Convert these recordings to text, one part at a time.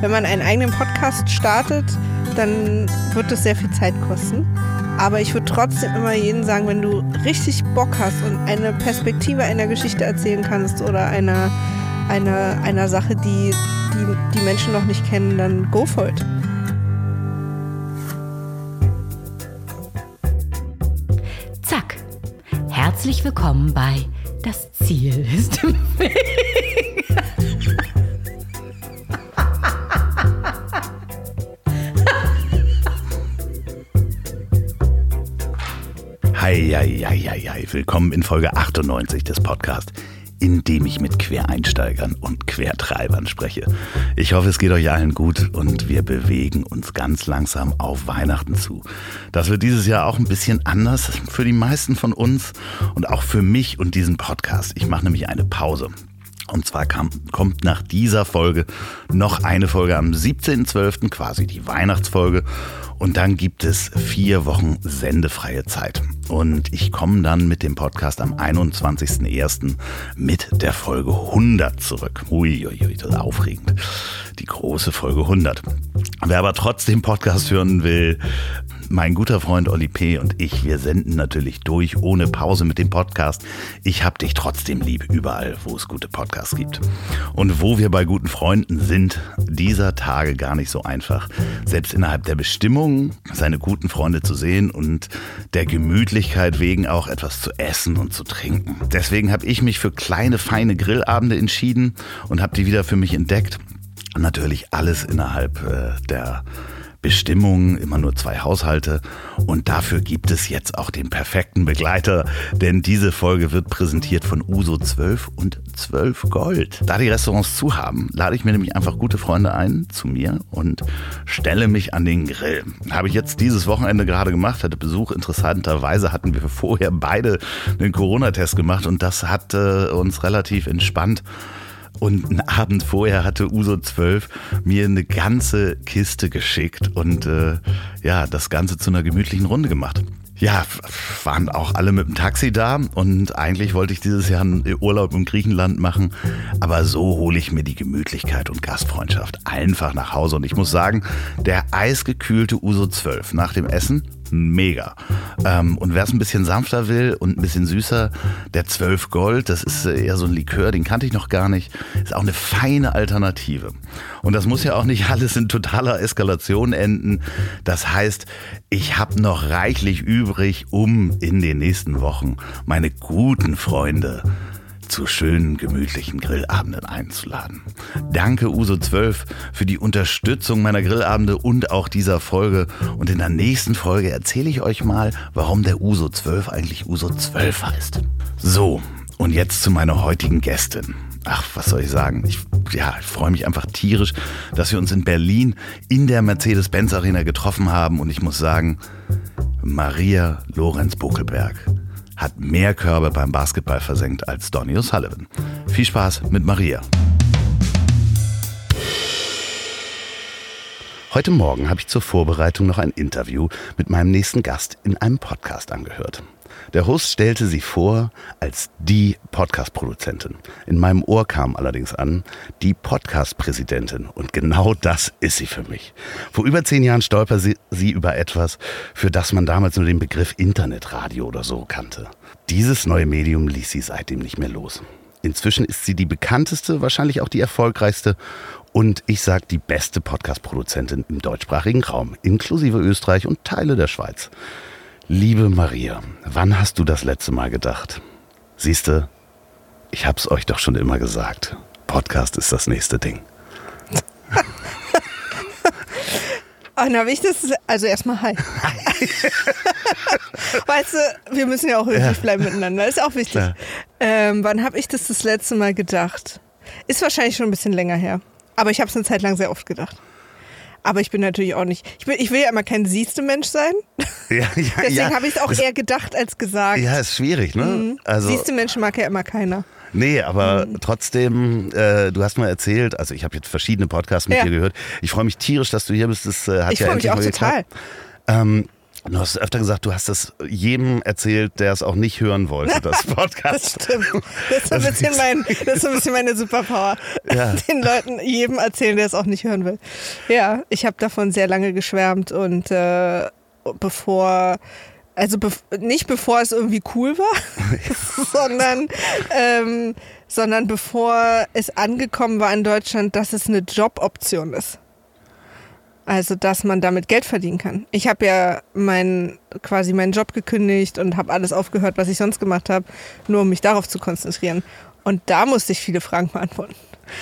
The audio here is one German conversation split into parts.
wenn man einen eigenen Podcast startet, dann wird das sehr viel Zeit kosten. Aber ich würde trotzdem immer jedem sagen, wenn du richtig Bock hast und eine Perspektive einer Geschichte erzählen kannst oder einer, einer, einer Sache, die, die die Menschen noch nicht kennen, dann go for it. Zack. Herzlich willkommen bei Das Ziel ist im Weg. Heieieiei, willkommen in Folge 98 des Podcasts, in dem ich mit Quereinsteigern und Quertreibern spreche. Ich hoffe, es geht euch allen gut und wir bewegen uns ganz langsam auf Weihnachten zu. Das wird dieses Jahr auch ein bisschen anders für die meisten von uns und auch für mich und diesen Podcast. Ich mache nämlich eine Pause. Und zwar kam, kommt nach dieser Folge noch eine Folge am 17.12., quasi die Weihnachtsfolge. Und dann gibt es vier Wochen sendefreie Zeit. Und ich komme dann mit dem Podcast am 21.01. mit der Folge 100 zurück. Uiuiui, das ist aufregend. Die große Folge 100. Wer aber trotzdem Podcast hören will, mein guter Freund Oli P. und ich, wir senden natürlich durch, ohne Pause mit dem Podcast. Ich hab dich trotzdem lieb, überall, wo es gute Podcasts gibt. Und wo wir bei guten Freunden sind, dieser Tage gar nicht so einfach. Selbst innerhalb der Bestimmung, seine guten Freunde zu sehen und der Gemütlichkeit wegen auch etwas zu essen und zu trinken. Deswegen habe ich mich für kleine, feine Grillabende entschieden und habe die wieder für mich entdeckt. Natürlich alles innerhalb äh, der Bestimmungen, immer nur zwei Haushalte. Und dafür gibt es jetzt auch den perfekten Begleiter, denn diese Folge wird präsentiert von Uso 12 und 12 Gold. Da die Restaurants zu haben, lade ich mir nämlich einfach gute Freunde ein zu mir und stelle mich an den Grill. Habe ich jetzt dieses Wochenende gerade gemacht, hatte Besuch. Interessanterweise hatten wir vorher beide den Corona-Test gemacht und das hat äh, uns relativ entspannt und einen Abend vorher hatte Uso 12 mir eine ganze Kiste geschickt und äh, ja, das Ganze zu einer gemütlichen Runde gemacht. Ja, waren auch alle mit dem Taxi da und eigentlich wollte ich dieses Jahr einen Urlaub in Griechenland machen, aber so hole ich mir die Gemütlichkeit und Gastfreundschaft einfach nach Hause und ich muss sagen, der eisgekühlte Uso 12 nach dem Essen mega. Ähm, und wer es ein bisschen sanfter will und ein bisschen süßer, der 12 Gold, das ist äh, eher so ein Likör, den kannte ich noch gar nicht, ist auch eine feine Alternative. Und das muss ja auch nicht alles in totaler Eskalation enden. Das heißt, ich habe noch reichlich übrig, um in den nächsten Wochen meine guten Freunde zu schönen, gemütlichen Grillabenden einzuladen. Danke Uso12 für die Unterstützung meiner Grillabende und auch dieser Folge. Und in der nächsten Folge erzähle ich euch mal, warum der Uso 12 eigentlich Uso 12 heißt. So, und jetzt zu meiner heutigen Gästin. Ach, was soll ich sagen? Ich, ja, ich freue mich einfach tierisch, dass wir uns in Berlin in der Mercedes-Benz Arena getroffen haben. Und ich muss sagen, Maria Lorenz Buckelberg hat mehr Körbe beim Basketball versenkt als Donny O'Sullivan. Viel Spaß mit Maria. Heute Morgen habe ich zur Vorbereitung noch ein Interview mit meinem nächsten Gast in einem Podcast angehört. Der Host stellte sie vor als die Podcast-Produzentin. In meinem Ohr kam allerdings an, die Podcast-Präsidentin. Und genau das ist sie für mich. Vor über zehn Jahren stolperte sie, sie über etwas, für das man damals nur den Begriff Internetradio oder so kannte. Dieses neue Medium ließ sie seitdem nicht mehr los. Inzwischen ist sie die bekannteste, wahrscheinlich auch die erfolgreichste und ich sag die beste Podcast-Produzentin im deutschsprachigen Raum, inklusive Österreich und Teile der Schweiz. Liebe Maria, wann hast du das letzte Mal gedacht? Siehste, ich hab's euch doch schon immer gesagt. Podcast ist das nächste Ding. Anna, wichtig ist, also erstmal hi. weißt du, wir müssen ja auch höflich ja. bleiben miteinander, ist auch wichtig. Ähm, wann habe ich das das letzte Mal gedacht? Ist wahrscheinlich schon ein bisschen länger her. Aber ich habe es eine Zeit lang sehr oft gedacht. Aber ich bin natürlich auch nicht. Ich, bin, ich will ja immer kein siehste Mensch sein. Ja, ja, Deswegen ja. habe ich es auch eher gedacht als gesagt. Ja, ist schwierig, ne? Mhm. Also, siehste Menschen mag ja immer keiner. Nee, aber mhm. trotzdem, äh, du hast mal erzählt, also ich habe jetzt verschiedene Podcasts mit ja. dir gehört. Ich freue mich tierisch, dass du hier bist. Das äh, hat ich ja endlich mich auch mal total. Ähm, Du hast öfter gesagt, du hast es jedem erzählt, der es auch nicht hören wollte, das Podcast. Das stimmt. Das ist so ein bisschen, mein, das ist ein bisschen meine Superpower. Ja. Den Leuten jedem erzählen, der es auch nicht hören will. Ja, ich habe davon sehr lange geschwärmt und äh, bevor, also bev nicht bevor es irgendwie cool war, sondern, ähm, sondern bevor es angekommen war in Deutschland, dass es eine Joboption ist. Also, dass man damit Geld verdienen kann. Ich habe ja mein, quasi meinen Job gekündigt und habe alles aufgehört, was ich sonst gemacht habe, nur um mich darauf zu konzentrieren. Und da musste ich viele Fragen beantworten.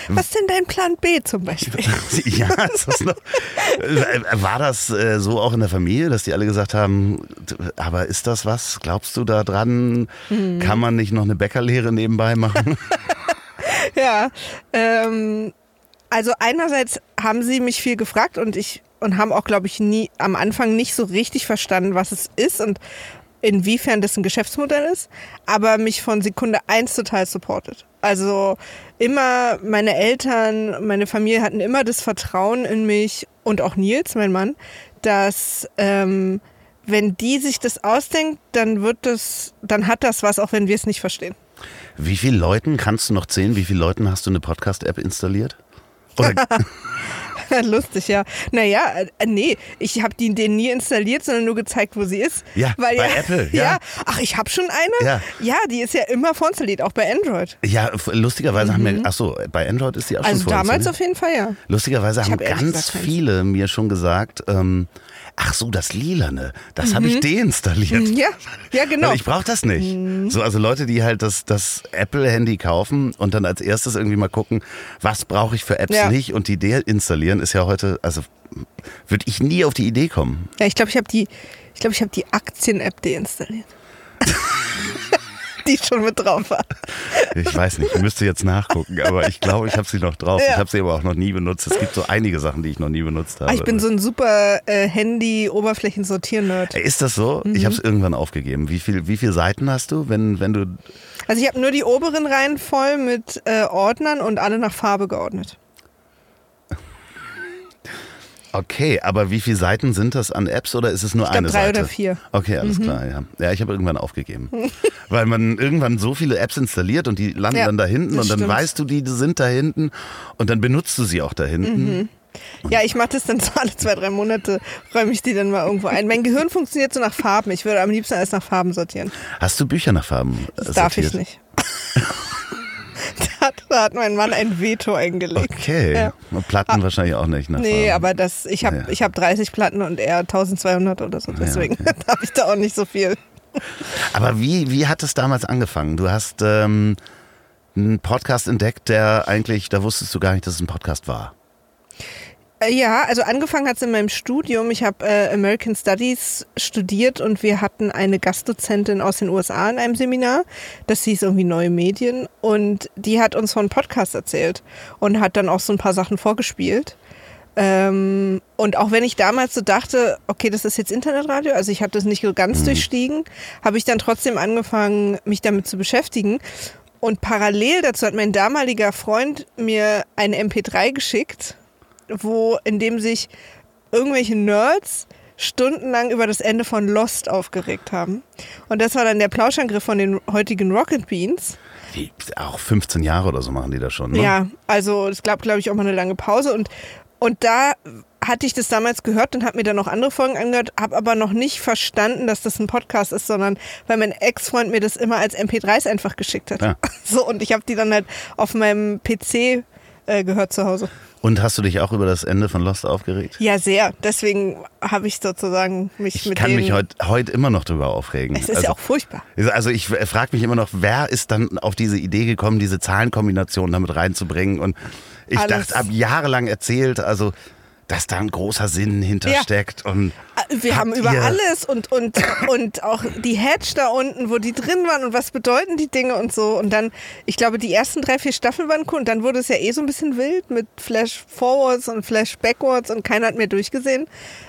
Was ist denn dein Plan B zum Beispiel? Ja, das noch, war das äh, so auch in der Familie, dass die alle gesagt haben, aber ist das was? Glaubst du da dran? Mhm. Kann man nicht noch eine Bäckerlehre nebenbei machen? ja, ähm, also einerseits haben sie mich viel gefragt und ich und haben auch, glaube ich, nie am Anfang nicht so richtig verstanden, was es ist und inwiefern das ein Geschäftsmodell ist, aber mich von Sekunde eins total supportet. Also immer meine Eltern, meine Familie hatten immer das Vertrauen in mich und auch Nils, mein Mann, dass ähm, wenn die sich das ausdenkt, dann wird das, dann hat das was, auch wenn wir es nicht verstehen. Wie viele Leuten kannst du noch zählen? Wie viele Leuten hast du eine Podcast-App installiert? Lustig, ja. Naja, äh, nee, ich habe die denen nie installiert, sondern nur gezeigt, wo sie ist. Ja, Weil bei Apple, ja. Ach, ich habe schon eine? Ja. Ja, die ist ja immer vorinstalliert, auch bei Android. ja, lustigerweise haben wir, ach so, bei Android ist die auch Mhm. Also schon damals vorinstalliert? auf jeden Fall, ja. Lustigerweise Ich haben hab ganz gesagt viele mir schon gesagt, ähm, ach so, das Lilane, das habe ich deinstalliert. Mhm, Ja, ja genau. Weil ich brauche das nicht. So, also Leute, die halt das, das Apple-Handy kaufen und dann als erstes irgendwie mal gucken, was brauche ich für Apps Ja. nicht und die deinstallieren, ist ja heute, also würde ich nie auf die Idee kommen. Ja, ich glaube, ich habe die, ich glaube, ich habe die Aktien-App deinstalliert. die schon mit drauf war. Ich weiß nicht, ich müsste jetzt nachgucken, aber ich glaube, ich habe sie noch drauf. Ja. Ich habe sie aber auch noch nie benutzt. Es gibt so einige Sachen, die ich noch nie benutzt habe. Ah, ich bin so ein super äh, Handy-Oberflächen-Sortier-Nerd. Ist das so? Ich habe es irgendwann aufgegeben. Wie viel, wie viele Seiten hast du, wenn, wenn du Also ich habe nur die oberen Reihen voll mit äh, Ordnern und alle nach Farbe geordnet. Okay, aber wie viele Seiten sind das an Apps oder ist es nur Ich glaub, eine drei Seite? oder vier. Mhm. Okay, alles klar, ja. Ja, ich habe irgendwann aufgegeben. Weil man irgendwann so viele Apps installiert und die landen Ja, dann da hinten und dann stimmt. weißt du, die sind da hinten und dann benutzt du sie auch da hinten. Mhm. Ja, ich mache das dann so alle zwei, drei Monate, räume ich die dann mal irgendwo ein. Mein Gehirn funktioniert so nach Farben. Ich würde am liebsten alles nach Farben sortieren. Hast du Bücher nach Farben Das darf ich sortiert? nicht. da, hat, da hat mein Mann ein Veto eingelegt. Okay. Ja. Platten wahrscheinlich auch nicht nach Nee, aber das, ich habe Ja. ich hab 30 Platten und er 1200 oder so. Deswegen darf ich da auch nicht so viel. Aber wie, wie hat es damals angefangen? Du hast ähm, einen Podcast entdeckt, der eigentlich, da wusstest du gar nicht, dass es ein Podcast war. Ja, also angefangen hat es in meinem Studium. Ich habe äh, American Studies studiert und wir hatten eine Gastdozentin aus den USA in einem Seminar. Das hieß irgendwie Neue Medien. Und die hat uns von Podcasts erzählt und hat dann auch so ein paar Sachen vorgespielt. Ähm, und auch wenn ich damals so dachte, okay, das ist jetzt Internetradio, also ich habe das nicht so ganz durchstiegen, habe ich dann trotzdem angefangen, mich damit zu beschäftigen. Und parallel dazu hat mein damaliger Freund mir eine MP3 geschickt, wo in dem sich irgendwelche Nerds stundenlang über das Ende von Lost aufgeregt haben. Und das war dann der Plauschangriff von den heutigen Rocket Beans. Die, auch 15 Jahre oder so machen die das schon, ne? Ja, also es gab, glaube ich, auch mal eine lange Pause und, und da hatte ich das damals gehört und habe mir dann noch andere Folgen angehört, habe aber noch nicht verstanden, dass das ein Podcast ist, sondern weil mein Ex-Freund mir das immer als MP3s einfach geschickt hat. Ja. So, und ich habe die dann halt auf meinem PC äh, gehört zu Hause. Und hast du dich auch über das Ende von Lost aufgeregt? Ja, sehr. Deswegen habe ich sozusagen mich Ich mit kann denen... mich heute heut immer noch drüber aufregen. es ist also, ja auch furchtbar. Also ich frage mich immer noch, wer ist dann auf diese Idee gekommen, diese Zahlenkombination damit reinzubringen? Und ich Alles. dachte, ab jahrelang erzählt, also dass da ein großer Sinn hintersteckt. Und Wir haben über alles und, und, und auch die Hedge da unten, wo die drin waren und was bedeuten die Dinge und so. Und dann, ich glaube, die ersten drei, vier Staffeln waren cool und dann wurde es ja eh so ein bisschen wild mit Flash Forwards und Flash Backwards und keiner hat mehr durchgesehen.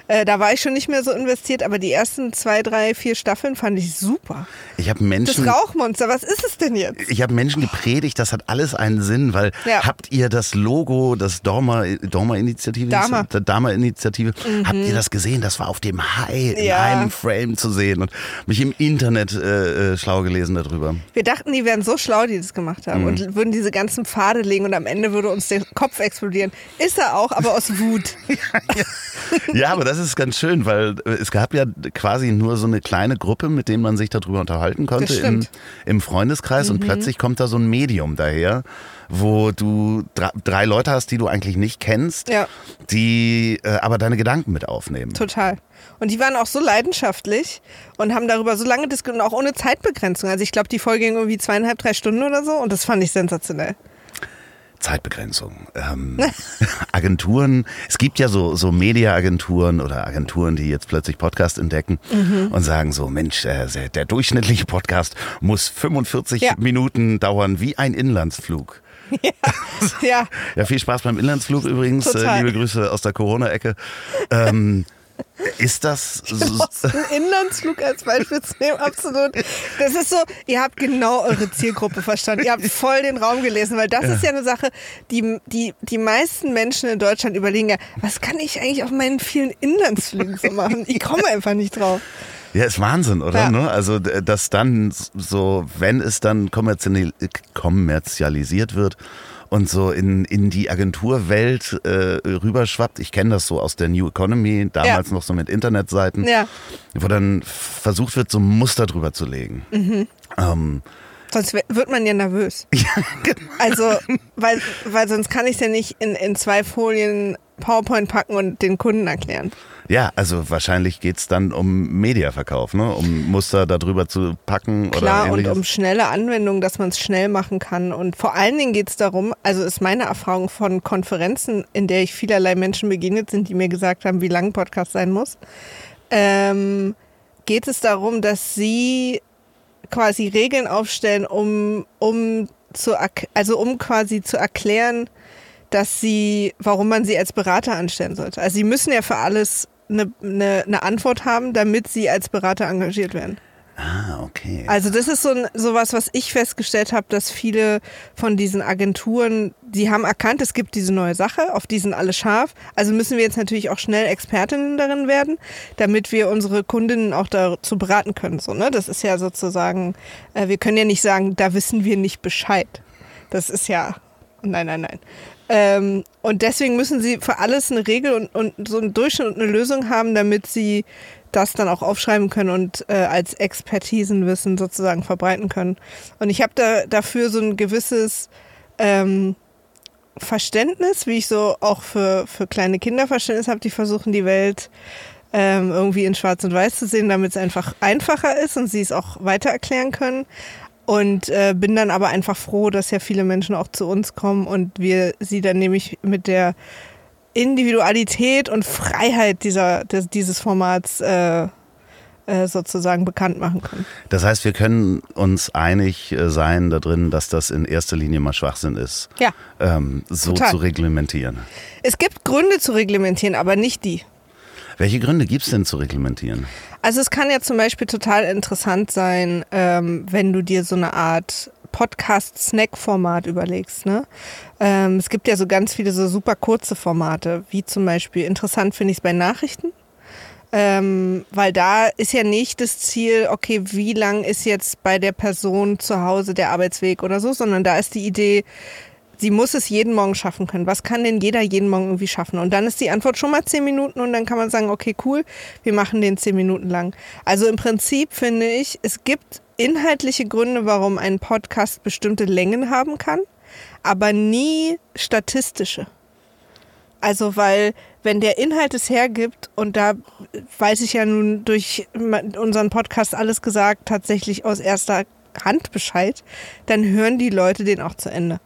Äh, da war ich schon nicht mehr so investiert, aber die ersten zwei, drei, vier Staffeln fand ich super. ich habe Das Menschen. Rauchmonster, was ist es denn jetzt? Ich habe Menschen gepredigt, das hat alles einen Sinn, weil Ja. habt ihr das Logo, das Dorma, Dorma Initiative, Dama. der Dama Initiative, habt ihr das gesehen? Das war auf dem High in Ja. einem Frame zu sehen und mich im Internet äh, äh, schlau gelesen darüber. Wir dachten, die wären so schlau, die das gemacht haben Mhm. und würden diese ganzen Pfade legen und am Ende würde uns der Kopf explodieren. Ist er auch, aber aus Wut. Ja, aber das ist ganz schön, weil es gab ja quasi nur so eine kleine Gruppe, mit denen man sich darüber unterhalten konnte im, im Freundeskreis und plötzlich kommt da so ein Medium daher, wo du drei, Leute hast, die du eigentlich nicht kennst, Ja. die äh, aber deine Gedanken mit aufnehmen. Total. Und die waren auch so leidenschaftlich und haben darüber so lange diskutiert, auch ohne Zeitbegrenzung. Also ich glaube, die Folge ging irgendwie zweieinhalb, drei Stunden oder so und das fand ich sensationell. Zeitbegrenzung. Ähm, Agenturen, es gibt ja so, so Media-Agenturen oder Agenturen, die jetzt plötzlich Podcast entdecken Mhm. und sagen so, Mensch, äh, der, der durchschnittliche Podcast muss 45 Ja. Minuten dauern wie ein Inlandsflug. Ja, Ja, viel Spaß beim Inlandsflug übrigens. Äh, Total. liebe Grüße aus der Corona-Ecke. Ähm, ist das so, einen Inlandsflug als Beispiel zu nehmen, absolut. Das ist so, ihr habt genau eure Zielgruppe verstanden. Ihr habt voll den Raum gelesen, weil das ist ja eine Sache, die, die, die meisten Menschen in Deutschland überlegen ja, was kann ich eigentlich auf meinen vielen Inlandsflügen so machen? Ich komme einfach nicht drauf. Ja, ist Wahnsinn, oder? Ja. Ne? Also, dass dann so, wenn es dann kommerziali kommerzialisiert wird und so in, in die Agenturwelt äh, rüberschwappt, ich kenne das so aus der New Economy, damals noch so mit Internetseiten, Ja. wo dann versucht wird, so ein Muster drüber zu legen. Mhm. Ähm, Sonst wird man ja nervös. Also, weil, weil sonst kann ich es ja nicht in, in zwei Folien PowerPoint packen und den Kunden erklären. Ja, also wahrscheinlich geht's dann um Mediaverkauf, ne? um Muster darüber zu packen Klar, oder und ähnliches. um schnelle Anwendung, dass man es schnell machen kann. Und vor allen Dingen geht es darum, also ist meine Erfahrung von Konferenzen, in der ich vielerlei Menschen begegnet sind, die mir gesagt haben, wie lang ein Podcast sein muss, ähm, geht es darum, dass sie quasi Regeln aufstellen, um, um zu, also um quasi zu erklären, dass sie, warum man sie als Berater anstellen sollte. Also sie müssen ja für alles eine, eine, eine Antwort haben, damit sie als Berater engagiert werden. ah, okay. Also das ist so ein, sowas, was ich festgestellt habe, dass viele von diesen Agenturen, die haben erkannt, es gibt diese neue Sache, auf die sind alle scharf. Also müssen wir jetzt natürlich auch schnell Expertinnen darin werden, damit wir unsere Kundinnen auch dazu beraten können. So, ne? Das ist ja sozusagen, äh, wir können ja nicht sagen, da wissen wir nicht Bescheid. Das ist ja, nein, nein, nein. Ähm, und deswegen müssen sie für alles eine Regel und, und so einen Durchschnitt und eine Lösung haben, damit sie das dann auch aufschreiben können und äh, als Expertisenwissen sozusagen verbreiten können. Und ich habe da dafür so ein gewisses ähm, Verständnis, wie ich so auch für, für kleine Kinder Verständnis habe, die versuchen die Welt ähm, irgendwie in Schwarz und Weiß zu sehen, damit es einfach einfacher ist und sie es auch weiter erklären können. Und äh, bin dann aber einfach froh, dass ja viele Menschen auch zu uns kommen und wir sie dann nämlich mit der Individualität und Freiheit dieser, des, dieses Formats äh, äh, sozusagen bekannt machen können. Das heißt, wir können uns einig äh, sein da drin, dass das in erster Linie mal Schwachsinn ist, Ja. ähm, so Total. zu reglementieren. Es gibt Gründe zu reglementieren, aber nicht die. Welche Gründe gibt es denn zu reglementieren? Also es kann ja zum Beispiel total interessant sein, ähm, wenn du dir so eine Art Podcast-Snack-Format überlegst. Ne? Ähm, es gibt ja so ganz viele so super kurze Formate, wie zum Beispiel, interessant finde ich es bei Nachrichten. Ähm, weil da ist ja nicht das Ziel, okay, wie lang ist jetzt bei der Person zu Hause der Arbeitsweg oder so, sondern da ist die Idee, sie muss es jeden Morgen schaffen können. Was kann denn jeder jeden Morgen irgendwie schaffen? Und dann ist die Antwort schon mal zehn Minuten und dann kann man sagen, okay, cool, wir machen den zehn Minuten lang. Also im Prinzip finde ich, es gibt inhaltliche Gründe, warum ein Podcast bestimmte Längen haben kann, aber nie statistische. Also weil wenn der Inhalt es hergibt und da weiß ich ja nun durch unseren Podcast alles gesagt, tatsächlich aus erster Hand Bescheid, dann hören die Leute den auch zu Ende.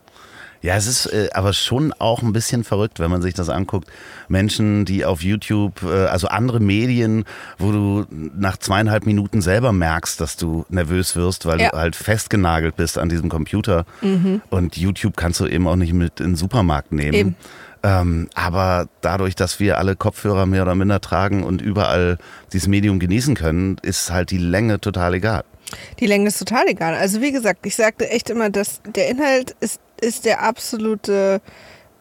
Ja, es ist äh, aber schon auch ein bisschen verrückt, wenn man sich das anguckt. Menschen, die auf YouTube, äh, also andere Medien, wo du nach zweieinhalb Minuten selber merkst, dass du nervös wirst, weil Ja. du halt festgenagelt bist an diesem Computer. Und YouTube kannst du eben auch nicht mit in den Supermarkt nehmen. Eben. Ähm, aber dadurch, dass wir alle Kopfhörer mehr oder minder tragen und überall dieses Medium genießen können, ist halt die Länge total egal. Die Länge ist total egal. Also wie gesagt, ich sagte echt immer, dass der Inhalt ist, ist der absolute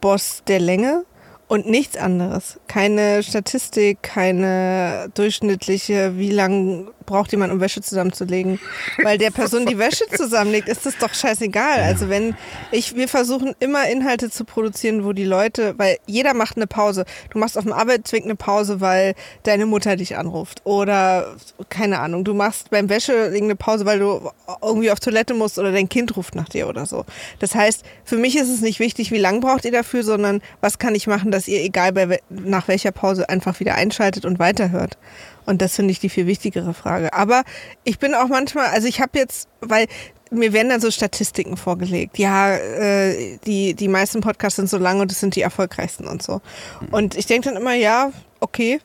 Boss der Länge. und nichts anderes. Keine Statistik, keine durchschnittliche, wie lang braucht jemand, um Wäsche zusammenzulegen. Weil der Person, die Wäsche zusammenlegt, ist das doch scheißegal. Also wenn ich, wir versuchen immer Inhalte zu produzieren, wo die Leute, weil jeder macht eine Pause. Du machst auf dem Arbeitsweg eine Pause, weil deine Mutter dich anruft. Oder, keine Ahnung, du machst beim Wäschelegen eine Pause, weil du irgendwie auf Toilette musst oder dein Kind ruft nach dir oder so. Das heißt, für mich ist es nicht wichtig, wie lange braucht ihr dafür, sondern was kann ich machen, dass ihr, egal bei, nach welcher Pause, einfach wieder einschaltet und weiterhört. Und das finde ich die viel wichtigere Frage. Aber ich bin auch manchmal, also ich habe jetzt, weil mir werden dann so Statistiken vorgelegt. Ja, äh, die, die meisten Podcasts sind so lang und es sind die erfolgreichsten und so. Und ich denke dann immer, ja, okay.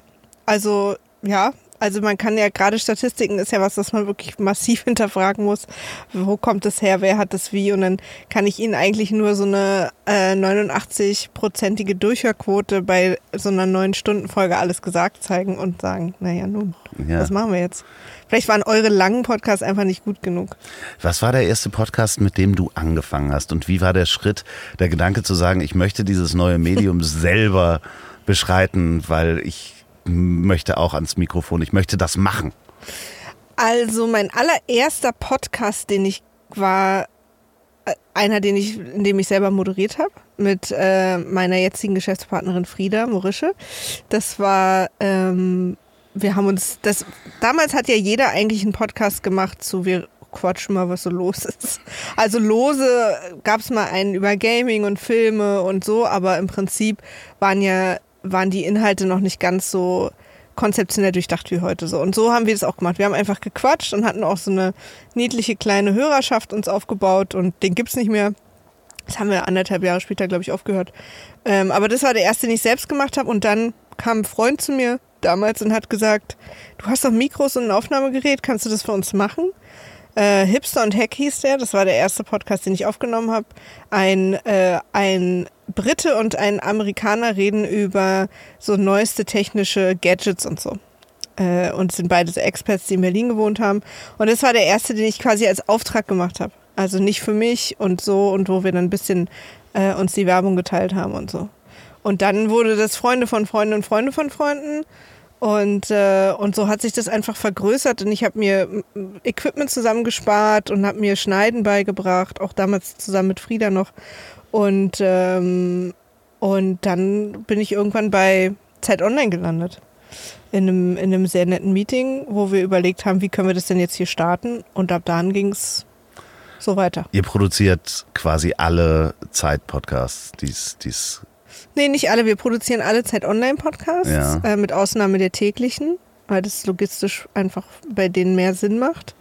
Also ja, also man kann ja gerade Statistiken ist ja was, das man wirklich massiv hinterfragen muss. Wo kommt es her? Wer hat das wie? Und dann kann ich Ihnen eigentlich nur so eine äh, 89-prozentige Durchhörquote bei so einer neun Stunden Folge alles gesagt zeigen und sagen, naja, nun, Ja. was machen wir jetzt? Vielleicht waren eure langen Podcasts einfach nicht gut genug. Was war der erste Podcast, mit dem du angefangen hast? Und wie war der Schritt, der Gedanke zu sagen, ich möchte dieses neue Medium selber beschreiten, weil ich möchte auch ans Mikrofon, ich möchte das machen. Also mein allererster Podcast, den ich war, äh, einer, den ich, in dem ich selber moderiert habe, mit äh, meiner jetzigen Geschäftspartnerin Frieda Morische. Das war, ähm, wir haben uns, das, damals hat ja jeder eigentlich einen Podcast gemacht zu wir quatschen mal, was so los ist. Also lose gab es mal einen über Gaming und Filme und so, aber im Prinzip waren ja, waren die Inhalte noch nicht ganz so konzeptionell durchdacht wie heute so. Und so haben wir das auch gemacht. Wir haben einfach gequatscht und hatten auch so eine niedliche kleine Hörerschaft uns aufgebaut und den gibt's nicht mehr. Das haben wir anderthalb Jahre später, glaube ich, aufgehört. Ähm, aber das war der erste, den ich selbst gemacht habe. Und dann kam ein Freund zu mir damals und hat gesagt, du hast doch Mikros und ein Aufnahmegerät, kannst du das für uns machen? Äh, Hipster und Hack hieß der. Das war der erste Podcast, den ich aufgenommen habe. Ein, äh, ein Brite und ein Amerikaner reden über so neueste technische Gadgets und so. Äh, und sind beide so Experts, die in Berlin gewohnt haben. Und das war der erste, den ich quasi als Auftrag gemacht habe. Also nicht für mich und so und wo wir dann ein bisschen äh, uns die Werbung geteilt haben und so. Und dann wurde das Freunde von Freunden und Freunde von Freunden. Und, äh, und so hat sich das einfach vergrößert und ich habe mir Equipment zusammengespart und habe mir Schneiden beigebracht, auch damals zusammen mit Frieda noch. Und, ähm, und dann bin ich irgendwann bei Zeit Online gelandet. In einem, in einem sehr netten Meeting, wo wir überlegt haben, wie können wir das denn jetzt hier starten. Und ab dann ging es so weiter. Ihr produziert quasi alle Zeit-Podcasts, die's, die's Nee, nicht alle. Wir produzieren alle Zeit Online-Podcasts, Ja. äh, mit Ausnahme der täglichen, weil das logistisch einfach bei denen mehr Sinn macht.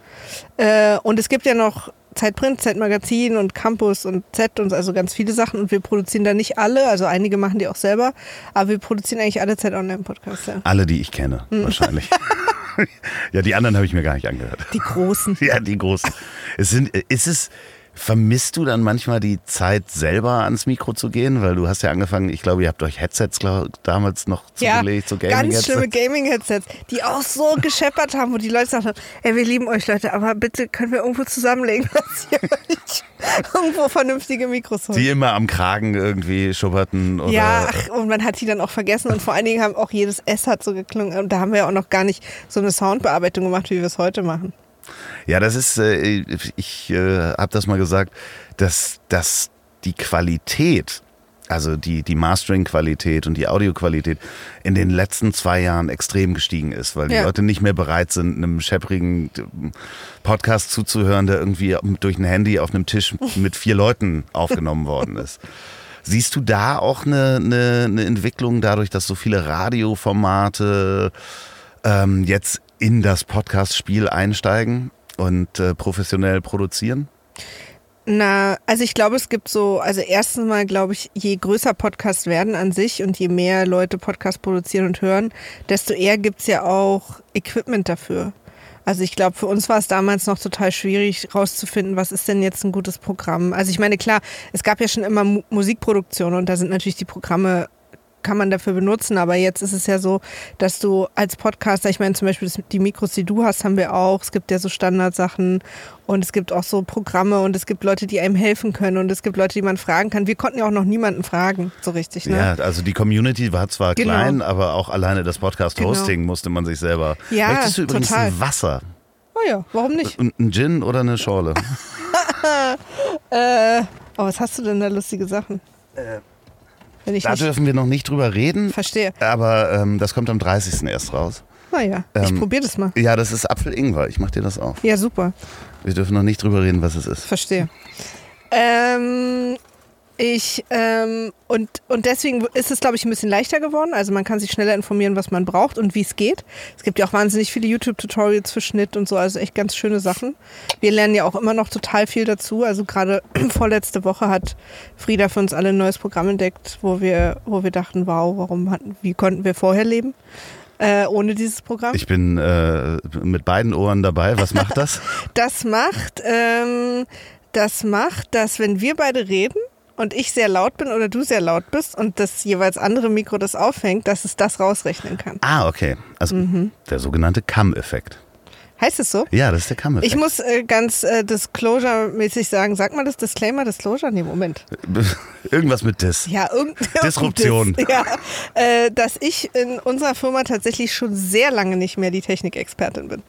Äh, und es gibt ja noch Zeitprint, Zeitmagazin und Campus und Z und also ganz viele Sachen und wir produzieren da nicht alle, also einige machen die auch selber, aber wir produzieren eigentlich alle Zeit Online-Podcasts. Ja. alle, die ich kenne, Hm. wahrscheinlich. ja, die anderen habe ich mir gar nicht angehört. Die großen. Ja, die großen. Es sind, ist es, vermisst du dann manchmal die Zeit selber ans Mikro zu gehen? Weil du hast ja angefangen, ich glaube, ihr habt euch Headsets glaub, damals noch Ja, zugelegt, so ganz Gaming-Headsets. schlimme Gaming-Headsets, die auch so gescheppert haben, wo die Leute haben, ey, wir lieben euch Leute, aber bitte können wir irgendwo zusammenlegen, dass ihr euch irgendwo vernünftige Mikros holt. Die immer am Kragen irgendwie schupperten. Oder Ja, ach, und man hat die dann auch vergessen und vor allen Dingen haben auch jedes S hat so geklungen und da haben wir ja auch noch gar nicht so eine Soundbearbeitung gemacht, wie wir es heute machen. Ja, das ist, äh, ich äh, habe das mal gesagt, dass, dass die Qualität, also die, die Mastering-Qualität und die Audioqualität in den letzten zwei Jahren extrem gestiegen ist, weil die Ja. Leute nicht mehr bereit sind, einem schepprigen Podcast zuzuhören, der irgendwie durch ein Handy auf einem Tisch mit vier Leuten aufgenommen worden ist. Siehst du da auch eine, eine, eine Entwicklung dadurch, dass so viele Radioformate ähm, jetzt in das Podcast-Spiel einsteigen und äh, professionell produzieren? Na, also ich glaube, es gibt so, also erstens mal glaube ich, je größer Podcasts werden an sich und je mehr Leute Podcasts produzieren und hören, desto eher gibt's ja auch Equipment dafür. Also ich glaube, für uns war es damals noch total schwierig rauszufinden, was ist denn jetzt ein gutes Programm. Also ich meine, klar, es gab ja schon immer Mu Musikproduktion und da sind natürlich die Programme kann man dafür benutzen. Aber jetzt ist es ja so, dass du als Podcaster, ich meine zum Beispiel die Mikros, die du hast, haben wir auch. Es gibt ja so Standardsachen und es gibt auch so Programme und es gibt Leute, die einem helfen können und es gibt Leute, die man fragen kann. Wir konnten ja auch noch niemanden fragen, so richtig. Ne? Ja, also die Community war zwar Genau. klein, aber auch alleine das Podcast-Hosting Genau. musste man sich selber. Ja, Möchtest du übrigens total. ein Wasser? Oh ja, warum nicht? Und ein Gin oder eine Schorle? Äh, oh, was hast du denn da lustige Sachen? Wenn ich Da dürfen wir noch nicht drüber reden, verstehe. aber ähm, das kommt am 30. erst raus. Naja, ich Ähm, probiere das mal. Ja, das ist Apfel-Ingwer. Ich mach dir das auf. Ja, super. Wir dürfen noch nicht drüber reden, was es ist. Verstehe. Ähm, ich, ähm, und, und deswegen ist es, glaube ich, ein bisschen leichter geworden. Also man kann sich schneller informieren, was man braucht und wie es geht. Es gibt ja auch wahnsinnig viele YouTube-Tutorials für Schnitt und so, also echt ganz schöne Sachen. Wir lernen ja auch immer noch total viel dazu. Also gerade vorletzte Woche hat Frieda für uns alle ein neues Programm entdeckt, wo wir, wo wir dachten, wow, warum hatten, wie konnten wir vorher leben? Äh, ohne dieses Programm. Ich bin äh, mit beiden Ohren dabei. Was macht das? Das macht, ähm, das macht, dass wenn wir beide reden und ich sehr laut bin oder du sehr laut bist und das jeweils andere Mikro das auffängt, dass es das rausrechnen kann. ah, okay. Also Mhm. der sogenannte Kamm-Effekt. Heißt es so? Ja, das ist der Kamm-Effekt. Ich muss äh, ganz äh, Disclosure-mäßig sagen, sag mal das Disclaimer, Disclosure? Nee, Moment. Irgendwas mit Dis. Ja, irgend Disruption. Ja, äh, dass ich in unserer Firma tatsächlich schon sehr lange nicht mehr die Technikexpertin bin.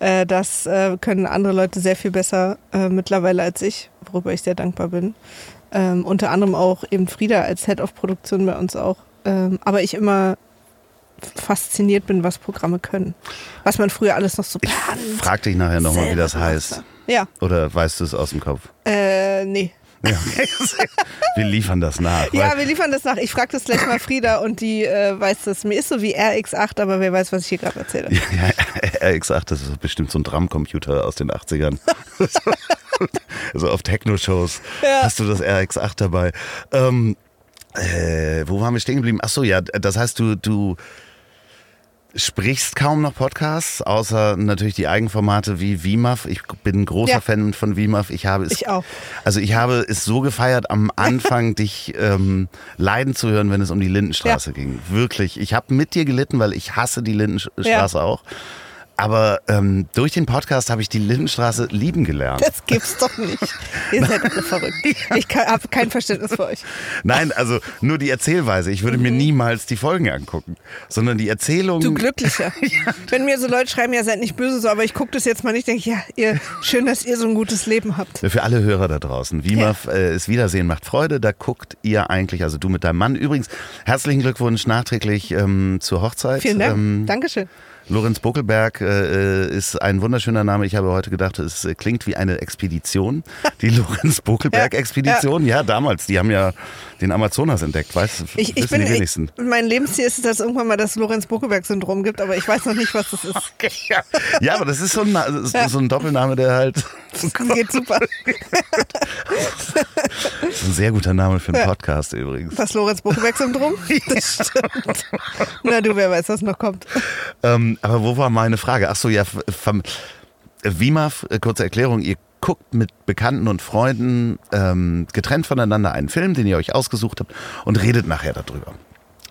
Äh, das äh, können andere Leute sehr viel besser äh, mittlerweile als ich, worüber ich sehr dankbar bin. Ähm, unter anderem auch eben Frieda als Head of Produktion bei uns auch. Ähm, aber ich immer fasziniert bin, was Programme können. Was man früher alles noch so Ich plant. frag dich nachher nochmal, wie das heißt. Ja, Oder weißt du es aus dem Kopf? äh, nee. Ja. wir liefern das nach. Ja, wir liefern das nach. Ich frage das gleich mal Frieda und die äh, weiß das. Mir ist so wie RX8, aber wer weiß, was ich hier gerade erzähle. Ja, RX8, das ist bestimmt so ein Drumcomputer aus den 80ern. so auf Techno-Shows Ja. hast du das RX8 dabei. Ähm, äh, wo waren wir stehen geblieben? Ach so, ja, das heißt, du, du sprichst kaum noch Podcasts, außer natürlich die Eigenformate wie WIMAF. Ich bin ein großer Ja. Fan von WIMAF. Ich habe es, Ich auch. also ich habe es so gefeiert, am Anfang dich ähm, leiden zu hören, wenn es um die Lindenstraße ging. Wirklich. Ich habe mit dir gelitten, weil ich hasse die Lindenstraße auch. Aber ähm, durch den Podcast habe ich die Lindenstraße lieben gelernt. Das gibt's doch nicht. Ihr seid verrückt. Ich habe kein Verständnis für euch. Nein, also nur die Erzählweise. Ich würde mir niemals die Folgen angucken, sondern die Erzählung. Du Glücklicher. Wenn mir so Leute schreiben, ja, seid nicht böse so, aber ich gucke das jetzt mal nicht, denke ich, ja, ihr, schön, dass ihr so ein gutes Leben habt. Für alle Hörer da draußen. WIMAF äh, ist Wiedersehen macht Freude. Da guckt ihr eigentlich, also du mit deinem Mann. Übrigens, herzlichen Glückwunsch nachträglich ähm, zur Hochzeit. Vielen Dank. Ähm, Dankeschön. Lorenz Buckelberg äh, ist ein wunderschöner Name. Ich habe heute gedacht, es äh, klingt wie eine Expedition. Die Lorenz Buckelberg-Expedition. Ja, damals. Die haben ja den Amazonas entdeckt. Weißt Ich, ich bin, die ich, wenigsten. mein Lebensziel ist es, dass es irgendwann mal das Lorenz-Buckelberg-Syndrom gibt, aber ich weiß noch nicht, was das ist. Ja. ja, aber das ist so ein, so ein Doppelname, der halt. Das geht super. Ein sehr guter Name für einen Podcast übrigens. Das Lorenz-Buckelberg-Syndrom? Das stimmt. Na du, wer weiß, was noch kommt. Ähm, aber wo war meine Frage? Ach so, ja, WIMAF, äh, kurze Erklärung, ihr guckt mit Bekannten und Freunden ähm, getrennt voneinander einen Film, den ihr euch ausgesucht habt und redet nachher darüber.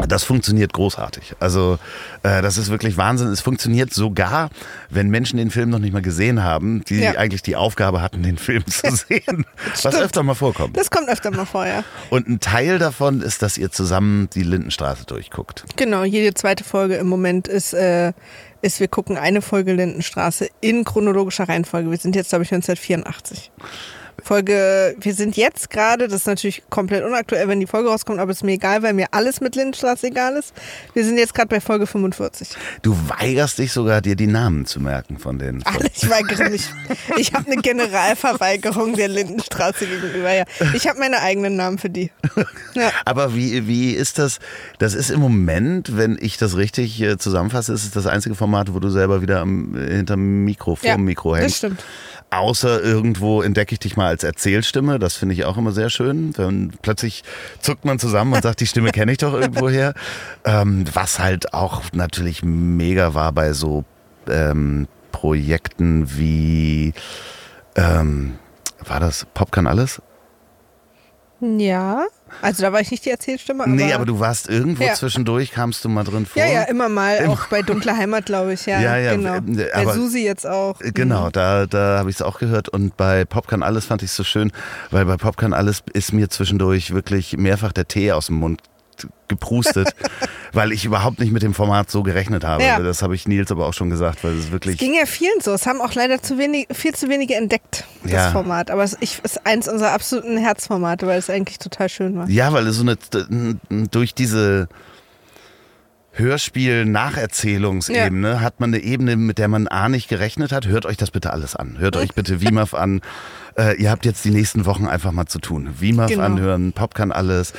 Das funktioniert großartig. Also äh, das ist wirklich Wahnsinn. Es funktioniert sogar, wenn Menschen den Film noch nicht mal gesehen haben, die Ja. eigentlich die Aufgabe hatten, den Film zu sehen. Was öfter mal vorkommt. Das kommt öfter mal vor, ja. Und ein Teil davon ist, dass ihr zusammen die Lindenstraße durchguckt. Genau, jede zweite Folge im Moment ist, äh, ist, wir gucken eine Folge Lindenstraße in chronologischer Reihenfolge. Wir sind jetzt, glaube ich, 1984. Folge, wir sind jetzt gerade, das ist natürlich komplett unaktuell, wenn die Folge rauskommt, aber ist mir egal, weil mir alles mit Lindenstraße egal ist. Wir sind jetzt gerade bei Folge 45. Du weigerst dich sogar, dir die Namen zu merken von den. Alle, ich weigere mich. Ich habe eine Generalverweigerung der Lindenstraße gegenüber. Ja. Ich habe meine eigenen Namen für die. Ja. Aber wie, wie ist das? Das ist im Moment, wenn ich das richtig äh, zusammenfasse, ist es das einzige Format, wo du selber wieder am, hinterm Mikro, vorm Ja, Mikro das hängst. stimmt. Außer irgendwo entdecke ich dich mal als Erzählstimme. Das finde ich auch immer sehr schön. Dann plötzlich zuckt man zusammen und sagt, die Stimme kenne ich doch irgendwoher. Ähm, was halt auch natürlich mega war bei so ähm, Projekten wie ähm, war das Pop kann alles? Ja. Also da war ich nicht die Erzählstimme. Aber nee, aber du warst irgendwo Ja. zwischendurch, kamst du mal drin vor. Ja, ja, immer mal, auch bei Dunkler Heimat, glaube ich. Ja, Ja, ja, genau. äh, bei aber- Susi jetzt auch. Genau, da, da habe ich es auch gehört. Und bei Popcorn Alles fand ich es so schön, weil bei Popcorn Alles ist mir zwischendurch wirklich mehrfach der Tee aus dem Mund geprustet, weil ich überhaupt nicht mit dem Format so gerechnet habe. Ja. Das habe ich Nils aber auch schon gesagt, weil es wirklich. Es ging ja vielen so. Es haben auch leider zu wenig, viel zu wenige entdeckt, das Ja. Format. Aber es ist eins unserer absoluten Herzformate, weil es eigentlich total schön war. Ja, weil es so eine durch diese Hörspiel-Nacherzählungsebene hat man eine Ebene, mit der man A nicht gerechnet hat. Hört euch das bitte alles an. Hört euch bitte WIMAF an. Äh, ihr habt jetzt die nächsten Wochen einfach mal zu tun. WIMAF Genau. anhören, Pop kann alles,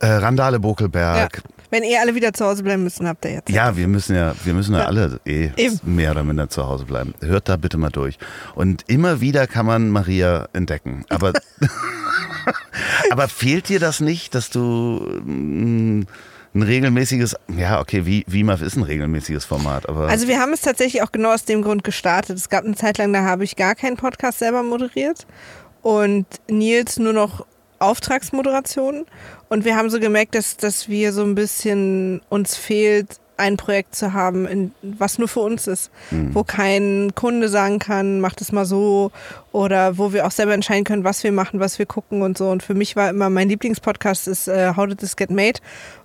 äh, Randale Ja. Bokelberg. Wenn ihr alle wieder zu Hause bleiben müssen, habt ihr jetzt. Ja, wir müssen ja, wir müssen ja, Ja. alle eh Eben. mehr oder minder zu Hause bleiben. Hört da bitte mal durch. Und immer wieder kann man Maria entdecken. Aber, aber fehlt dir das nicht, dass du mm, ein regelmäßiges, ja, okay, wie WIMAF ist ein regelmäßiges Format, aber Also wir haben es tatsächlich auch genau aus dem Grund gestartet. Es gab eine Zeit lang, da habe ich gar keinen Podcast selber moderiert und Nils nur noch Auftragsmoderationen. Und wir haben so gemerkt, dass, dass wir so ein bisschen uns fehlt, ein Projekt zu haben, in, was nur für uns ist, wo kein Kunde sagen kann, mach das mal so oder wo wir auch selber entscheiden können, was wir machen, was wir gucken und so. Und für mich war immer mein Lieblingspodcast ist äh, How Did This Get Made